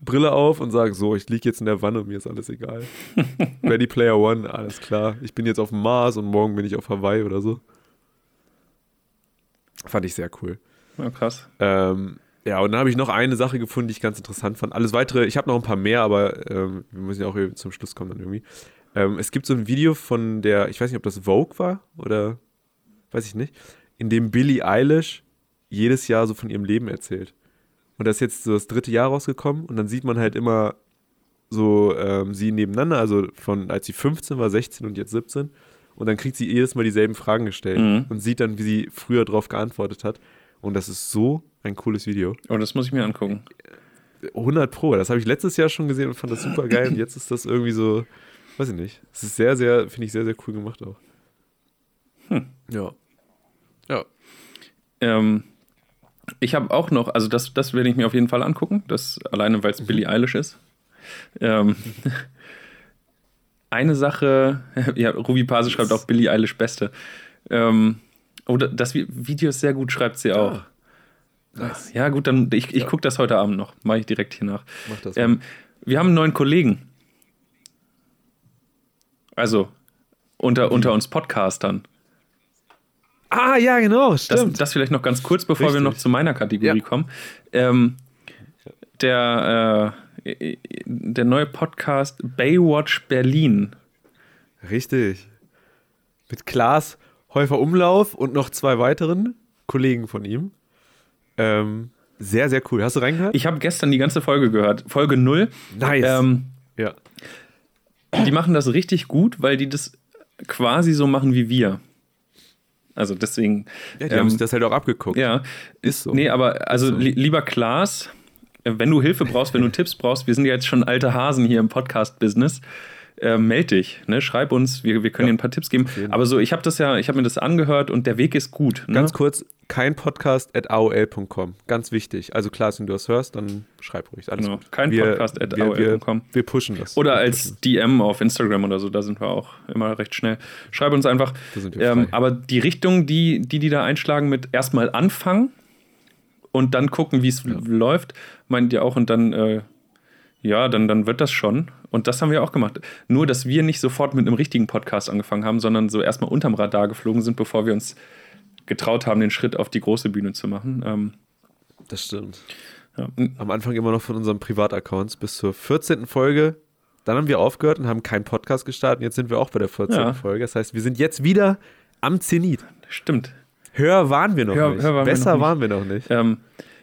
Speaker 2: Brille auf und sagen, so, ich liege jetzt in der Wanne und mir ist alles egal. Ready Player One, alles klar. Ich bin jetzt auf dem Mars und morgen bin ich auf Hawaii oder so. Fand ich sehr cool.
Speaker 1: Ja, krass.
Speaker 2: Ähm, ja, und dann habe ich noch eine Sache gefunden, die ich ganz interessant fand. Alles weitere, ich habe noch ein paar mehr, aber ähm, wir müssen ja auch zum Schluss kommen dann irgendwie. Ähm, es gibt so ein Video von der, ich weiß nicht, ob das Vogue war oder weiß ich nicht, in dem Billie Eilish jedes Jahr so von ihrem Leben erzählt. Und das ist jetzt so das dritte Jahr rausgekommen und dann sieht man halt immer so ähm, sie nebeneinander, also von als sie 15 war, 16 und jetzt 17. Und dann kriegt sie jedes Mal dieselben Fragen gestellt
Speaker 1: Mhm.
Speaker 2: und sieht dann, wie sie früher drauf geantwortet hat. Und das ist so ein cooles Video.
Speaker 1: Oh, das muss ich mir angucken.
Speaker 2: 100 Pro. Das habe ich letztes Jahr schon gesehen und fand das super geil. Und jetzt ist das irgendwie so, weiß ich nicht. Es ist sehr, sehr, finde ich sehr, sehr cool gemacht auch.
Speaker 1: Hm.
Speaker 2: Ja. Ja.
Speaker 1: Ähm, ich habe auch noch, also das, das werde ich mir auf jeden Fall angucken, das alleine, weil es Billie Eilish ist. Ähm, eine Sache, ja, Ruby Pase schreibt auch Billie Eilish Beste. Ähm, oder das Vi- Video ist sehr gut, schreibt sie auch.
Speaker 2: Nice.
Speaker 1: Ja, gut, dann ich, ich
Speaker 2: Ja.
Speaker 1: gucke das heute Abend noch. Mache ich direkt hier nach.
Speaker 2: Mach das.
Speaker 1: Ähm, wir haben einen neuen Kollegen. Also, unter, unter uns Podcastern.
Speaker 2: ah, ja, genau.
Speaker 1: Das,
Speaker 2: Stimmt.
Speaker 1: das vielleicht noch ganz kurz, bevor wir
Speaker 2: Richtig.
Speaker 1: noch zu meiner Kategorie
Speaker 2: Ja.
Speaker 1: kommen. Ähm, der, äh, der neue Podcast Baywatch Berlin.
Speaker 2: Richtig. Mit Klaas Häufer Umlauf und noch zwei weiteren Kollegen von ihm. Ähm, sehr, sehr cool. Hast du reingehört?
Speaker 1: Ich habe gestern die ganze Folge gehört, Folge 0.
Speaker 2: nice.
Speaker 1: Ähm,
Speaker 2: ja.
Speaker 1: die machen das richtig gut, weil die das quasi so machen wie wir. Also deswegen.
Speaker 2: ja, die haben
Speaker 1: ähm,
Speaker 2: sich das halt auch abgeguckt.
Speaker 1: Ja,
Speaker 2: Ist so.
Speaker 1: Nee, aber also
Speaker 2: so.
Speaker 1: li lieber Klaas, wenn du Hilfe brauchst, wenn du Tipps brauchst, wir sind ja jetzt schon alte Hasen hier im Podcast-Business. Äh, meld dich, ne? schreib uns, wir, wir können
Speaker 2: Ja,
Speaker 1: dir ein paar Tipps geben. Aber so, ich habe das ja, ich habe mir das angehört und der Weg ist gut. Ne?
Speaker 2: Ganz kurz, kein Podcast at aol.com. Ganz wichtig. Also Klaas, wenn du das hörst, dann schreib ruhig. Alles
Speaker 1: Genau,
Speaker 2: gut.
Speaker 1: kein
Speaker 2: Wir-
Speaker 1: Podcast at
Speaker 2: wir, wir,
Speaker 1: AOL.com.
Speaker 2: wir pushen das.
Speaker 1: Oder als DM auf Instagram oder so, da sind wir auch immer recht schnell. Schreib uns einfach.
Speaker 2: Da sind wir
Speaker 1: Ähm, aber die Richtung, die, die die da einschlagen mit erstmal anfangen und dann gucken, wie es läuft, meint ihr auch und dann, äh, ja, dann, dann wird das schon. Und das haben wir auch gemacht. Nur, dass wir nicht sofort mit einem richtigen Podcast angefangen haben, sondern so erstmal unterm Radar geflogen sind, bevor wir uns getraut haben, den Schritt auf die große Bühne zu machen. Ähm,
Speaker 2: das. stimmt.
Speaker 1: ja.
Speaker 2: Am Anfang immer noch von unseren Privataccounts bis zur 14. Folge. Dann haben wir aufgehört und haben keinen Podcast gestartet. Jetzt sind wir auch bei der 14.
Speaker 1: Ja.
Speaker 2: Folge. Das heißt, wir sind jetzt wieder am Zenit.
Speaker 1: Stimmt.
Speaker 2: Höher waren wir noch
Speaker 1: Höher-
Speaker 2: nicht.
Speaker 1: höher waren wir
Speaker 2: Besser
Speaker 1: noch nicht.
Speaker 2: waren wir noch nicht.
Speaker 1: Ähm,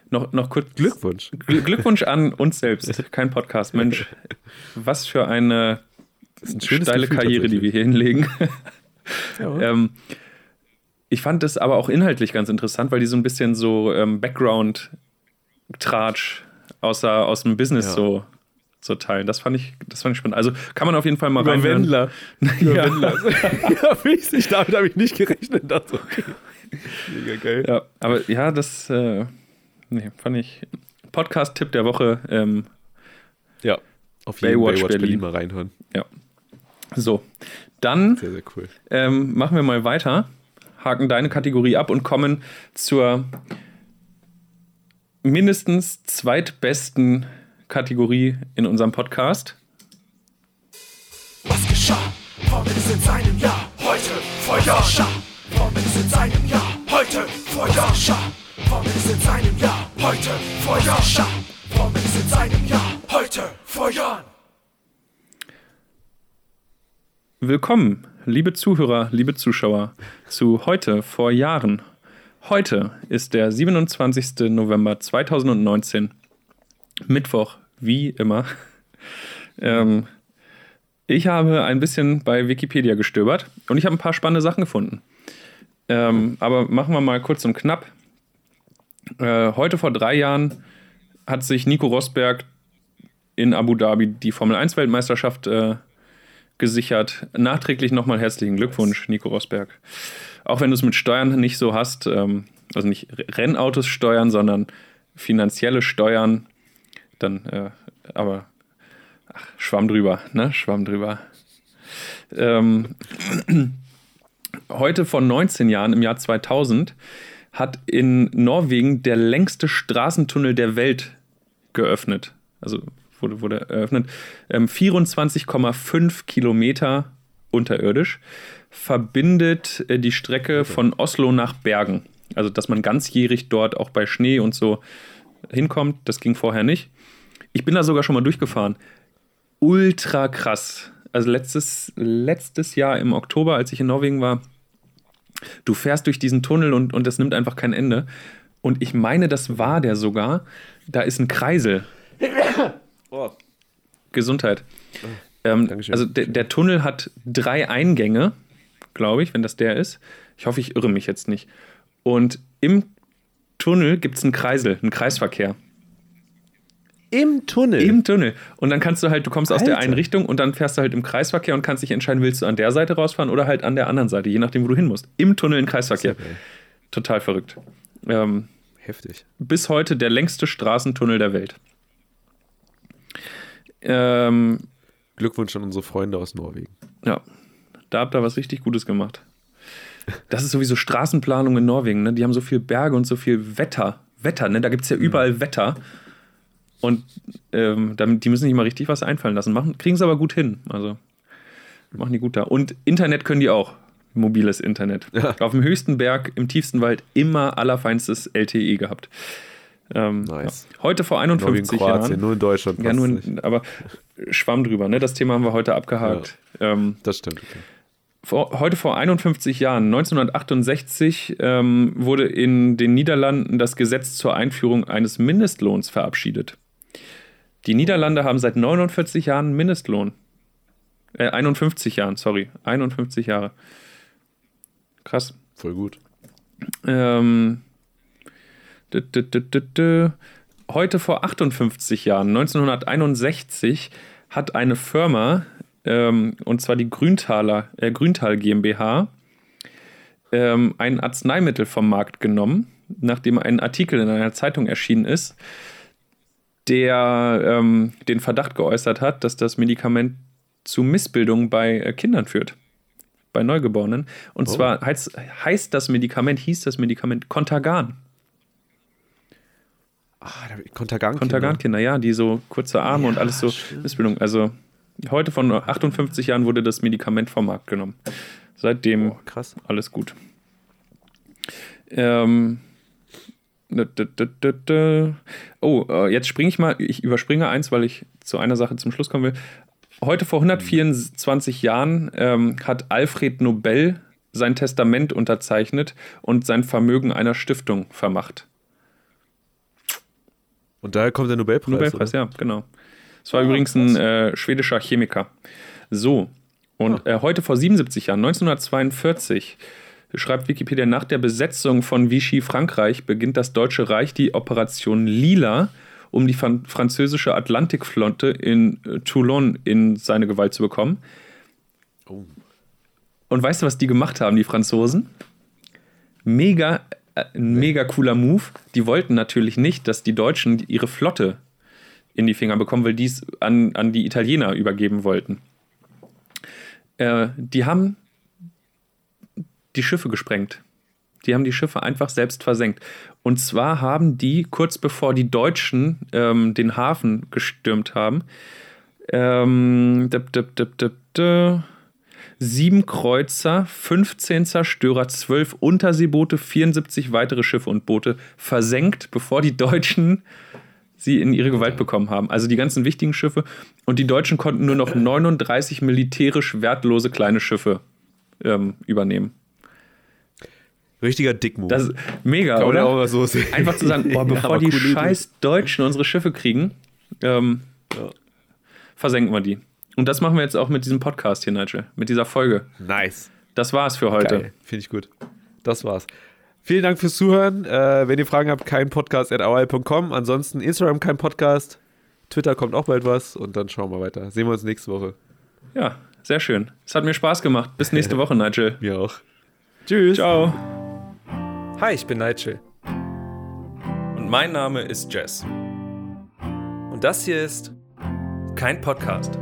Speaker 1: noch, noch kurz.
Speaker 2: Glückwunsch.
Speaker 1: Gl Glückwunsch an uns selbst. Kein Podcast. Mensch, was für eine
Speaker 2: ein
Speaker 1: steile
Speaker 2: Gefühl,
Speaker 1: Karriere, die wir hier hinlegen.
Speaker 2: Ja.
Speaker 1: ähm, ich fand das aber auch inhaltlich ganz interessant, weil die so ein bisschen so ähm, Background-Tratsch außer, aus dem Business
Speaker 2: Ja.
Speaker 1: so, so teilen. Das fand, ich, das fand ich spannend. Also kann man auf jeden Fall mal
Speaker 2: Über
Speaker 1: reinhören.
Speaker 2: Wendler.
Speaker 1: Ja.
Speaker 2: Wendler. ja, ich, damit habe ich nicht gerechnet. Dachte, okay. Mega geil.
Speaker 1: Ja, aber ja, das äh, nee, fand ich. Podcast-Tipp der Woche. Ähm,
Speaker 2: Ja. Auf jeden
Speaker 1: Baywatch
Speaker 2: Baywatch, Berlin.
Speaker 1: Berlin.
Speaker 2: mal reinhören.
Speaker 1: so, dann
Speaker 2: Sehr, sehr cool.
Speaker 1: ähm, machen wir mal weiter, haken deine Kategorie ab und kommen zur mindestens zweitbesten Kategorie in unserem Podcast.
Speaker 3: Was geschah? Formel ist in seinem Jahr. Heute Feuer. Formel ist in seinem Jahr. Heute Feuer. Formel ist in seinem Jahr. Heute Feuer. Formel ist in seinem Jahr. Heute Feuer.
Speaker 1: Willkommen, liebe Zuhörer, liebe Zuschauer, zu heute vor Jahren. Heute ist der 27. November 2019, Mittwoch, wie immer. Ähm, ich habe ein bisschen bei Wikipedia gestöbert und ich habe ein paar spannende Sachen gefunden. Ähm, aber machen wir mal kurz und knapp. Äh, heute vor drei Jahren hat sich Nico Rosberg in Abu Dhabi die Formel 1 Weltmeisterschaft äh, gesichert. Nachträglich nochmal herzlichen Glückwunsch, Nico Rosberg. Auch wenn du es mit Steuern nicht so hast, ähm, also nicht Rennautos steuern, sondern finanzielle Steuern, dann, äh, aber ach, Schwamm drüber, ne? Schwamm drüber. Ähm, heute vor 19 Jahren, im Jahr 2000, hat in Norwegen der längste Straßentunnel der Welt geöffnet. Also wurde, wurde eröffnet. Ähm, 24,5 Kilometer unterirdisch verbindet äh, die Strecke von Oslo nach Bergen. Also, dass man ganzjährig dort auch bei Schnee und so hinkommt. Das ging vorher nicht. Ich bin da sogar schon mal durchgefahren. Ultra krass. Also letztes, letztes Jahr im Oktober, als ich in Norwegen war, du fährst durch diesen Tunnel und, und das nimmt einfach kein Ende. Und ich meine, das war der sogar. Da ist ein Kreisel.
Speaker 2: Oh.
Speaker 1: Gesundheit. Ähm,
Speaker 2: Dankeschön.
Speaker 1: also der, der Tunnel hat drei Eingänge, glaube ich, wenn das der ist. Ich hoffe, ich irre mich jetzt nicht. Und im Tunnel gibt es einen Kreisel, einen Kreisverkehr.
Speaker 2: Im Tunnel.
Speaker 1: Im Tunnel. Und dann kannst du halt, du kommst aus der
Speaker 2: Alter.
Speaker 1: einen Richtung und dann fährst du halt im Kreisverkehr und kannst dich entscheiden, willst du an der Seite rausfahren oder halt an der anderen Seite, je nachdem, wo du hin musst. Im Tunnel ein Kreisverkehr.
Speaker 2: Geil.
Speaker 1: Total verrückt. Ähm,
Speaker 2: Heftig.
Speaker 1: bis heute der längste Straßentunnel der Welt. Ähm,
Speaker 2: Glückwunsch an unsere Freunde aus Norwegen.
Speaker 1: ja, da habt ihr was richtig Gutes gemacht. Das ist sowieso Straßenplanung in Norwegen, ne? Die haben so viel Berge und so viel Wetter. Wetter, ne? Da gibt es ja überall Wetter. Und ähm, damit, die müssen sich mal richtig was einfallen lassen. Machen, kriegen es aber gut hin. Also machen die gut da. Und Internet können die auch. Mobiles Internet.
Speaker 2: Ja.
Speaker 1: Auf dem höchsten Berg, im tiefsten Wald, immer allerfeinstes LTE gehabt. Ähm,
Speaker 2: Nice.
Speaker 1: ja. Heute vor
Speaker 2: Norwegen,
Speaker 1: 51
Speaker 2: Kroatien,
Speaker 1: Jahren.
Speaker 2: nur in Deutschland.
Speaker 1: Ja, nur, in, aber Schwamm drüber, ne? Das Thema haben wir heute abgehakt. Ähm,
Speaker 2: Das stimmt. Okay.
Speaker 1: vor, heute vor 51 Jahren, 1968, ähm, wurde in den Niederlanden das Gesetz zur Einführung eines Mindestlohns verabschiedet. Die Niederlande haben seit 49 Jahren Mindestlohn. Äh, 51 Jahren, sorry. 51 Jahre. Krass.
Speaker 2: Voll gut.
Speaker 1: Ähm, dü- dü- dü. Heute vor 58 Jahren, 1961, hat eine Firma, ähm, und zwar die Grüntaler, äh, Grüntal GmbH, ähm, ein Arzneimittel vom Markt genommen, nachdem ein Artikel in einer Zeitung erschienen ist, der ähm, den Verdacht geäußert hat, dass das Medikament zu Missbildungen bei äh, Kindern führt. Bei Neugeborenen. Und
Speaker 2: Oh.
Speaker 1: zwar heißt, heißt das Medikament, hieß das Medikament Contagan.
Speaker 2: Ah, Kontergan.
Speaker 1: Contagan-Kinder, ja, die so kurze Arme und
Speaker 2: Ja,
Speaker 1: alles so
Speaker 2: stimmt.
Speaker 1: Missbildung. Also heute von 58 Jahren wurde das Medikament vom Markt genommen. Seitdem
Speaker 2: Oh, krass.
Speaker 1: alles gut. Ähm. Oh, äh, jetzt springe ich mal, ich überspringe eins, weil ich zu einer Sache zum Schluss kommen will. Heute vor 124 Jahren ähm, hat Alfred Nobel sein Testament unterzeichnet und sein Vermögen einer Stiftung vermacht.
Speaker 2: Und daher kommt der Nobelpreis.
Speaker 1: Nobelpreis, oder? ja, genau. Es war oh, übrigens ein äh, schwedischer Chemiker. So, und oh. äh, heute vor 77 Jahren, 1942, schreibt Wikipedia, nach der Besetzung von Vichy Frankreich beginnt das Deutsche Reich die Operation Lila, um die französische Atlantikflotte in äh, Toulon in seine Gewalt zu bekommen. Oh. Und weißt du, was die gemacht haben, die Franzosen? Mega, äh, ein mega cooler Move. Die wollten natürlich nicht, dass die Deutschen ihre Flotte in die Finger bekommen, weil die es an, an die Italiener übergeben wollten. Äh, die haben die Schiffe gesprengt. Die haben die Schiffe einfach selbst versenkt. Und zwar haben die, kurz bevor die Deutschen ähm, den Hafen gestürmt haben, ähm, dip, dip, dip, sieben Kreuzer, 15 Zerstörer, 12 Unterseeboote, 74 weitere Schiffe und Boote versenkt, bevor die Deutschen sie in ihre Gewalt bekommen haben. Also die ganzen wichtigen Schiffe. Und die Deutschen konnten nur noch 39 militärisch wertlose kleine Schiffe ähm, übernehmen.
Speaker 2: Richtiger Dickmove.
Speaker 1: Das ist mega, Kann oder? Auch so. Einfach zu sagen, boah, bevor ja, die scheiß Idee. Deutschen unsere Schiffe kriegen, ähm, ja. versenken wir die. Und das machen wir jetzt auch mit diesem Podcast hier, Nigel. Mit dieser Folge.
Speaker 2: Nice.
Speaker 1: Das war's für heute.
Speaker 2: Finde ich gut. Das war's. Vielen Dank fürs Zuhören. Äh, wenn ihr Fragen habt, kein Podcast at Ansonsten Instagram kein Podcast. Twitter kommt auch bald was und dann schauen wir weiter. Sehen wir uns nächste Woche.
Speaker 1: Ja, sehr schön. Es hat mir Spaß gemacht. Bis nächste Woche, Nigel.
Speaker 2: Mir auch.
Speaker 1: Tschüss. Ciao.
Speaker 3: Hi, ich bin Nigel.
Speaker 1: Und mein Name ist Jess.
Speaker 3: Und das hier ist kein Podcast.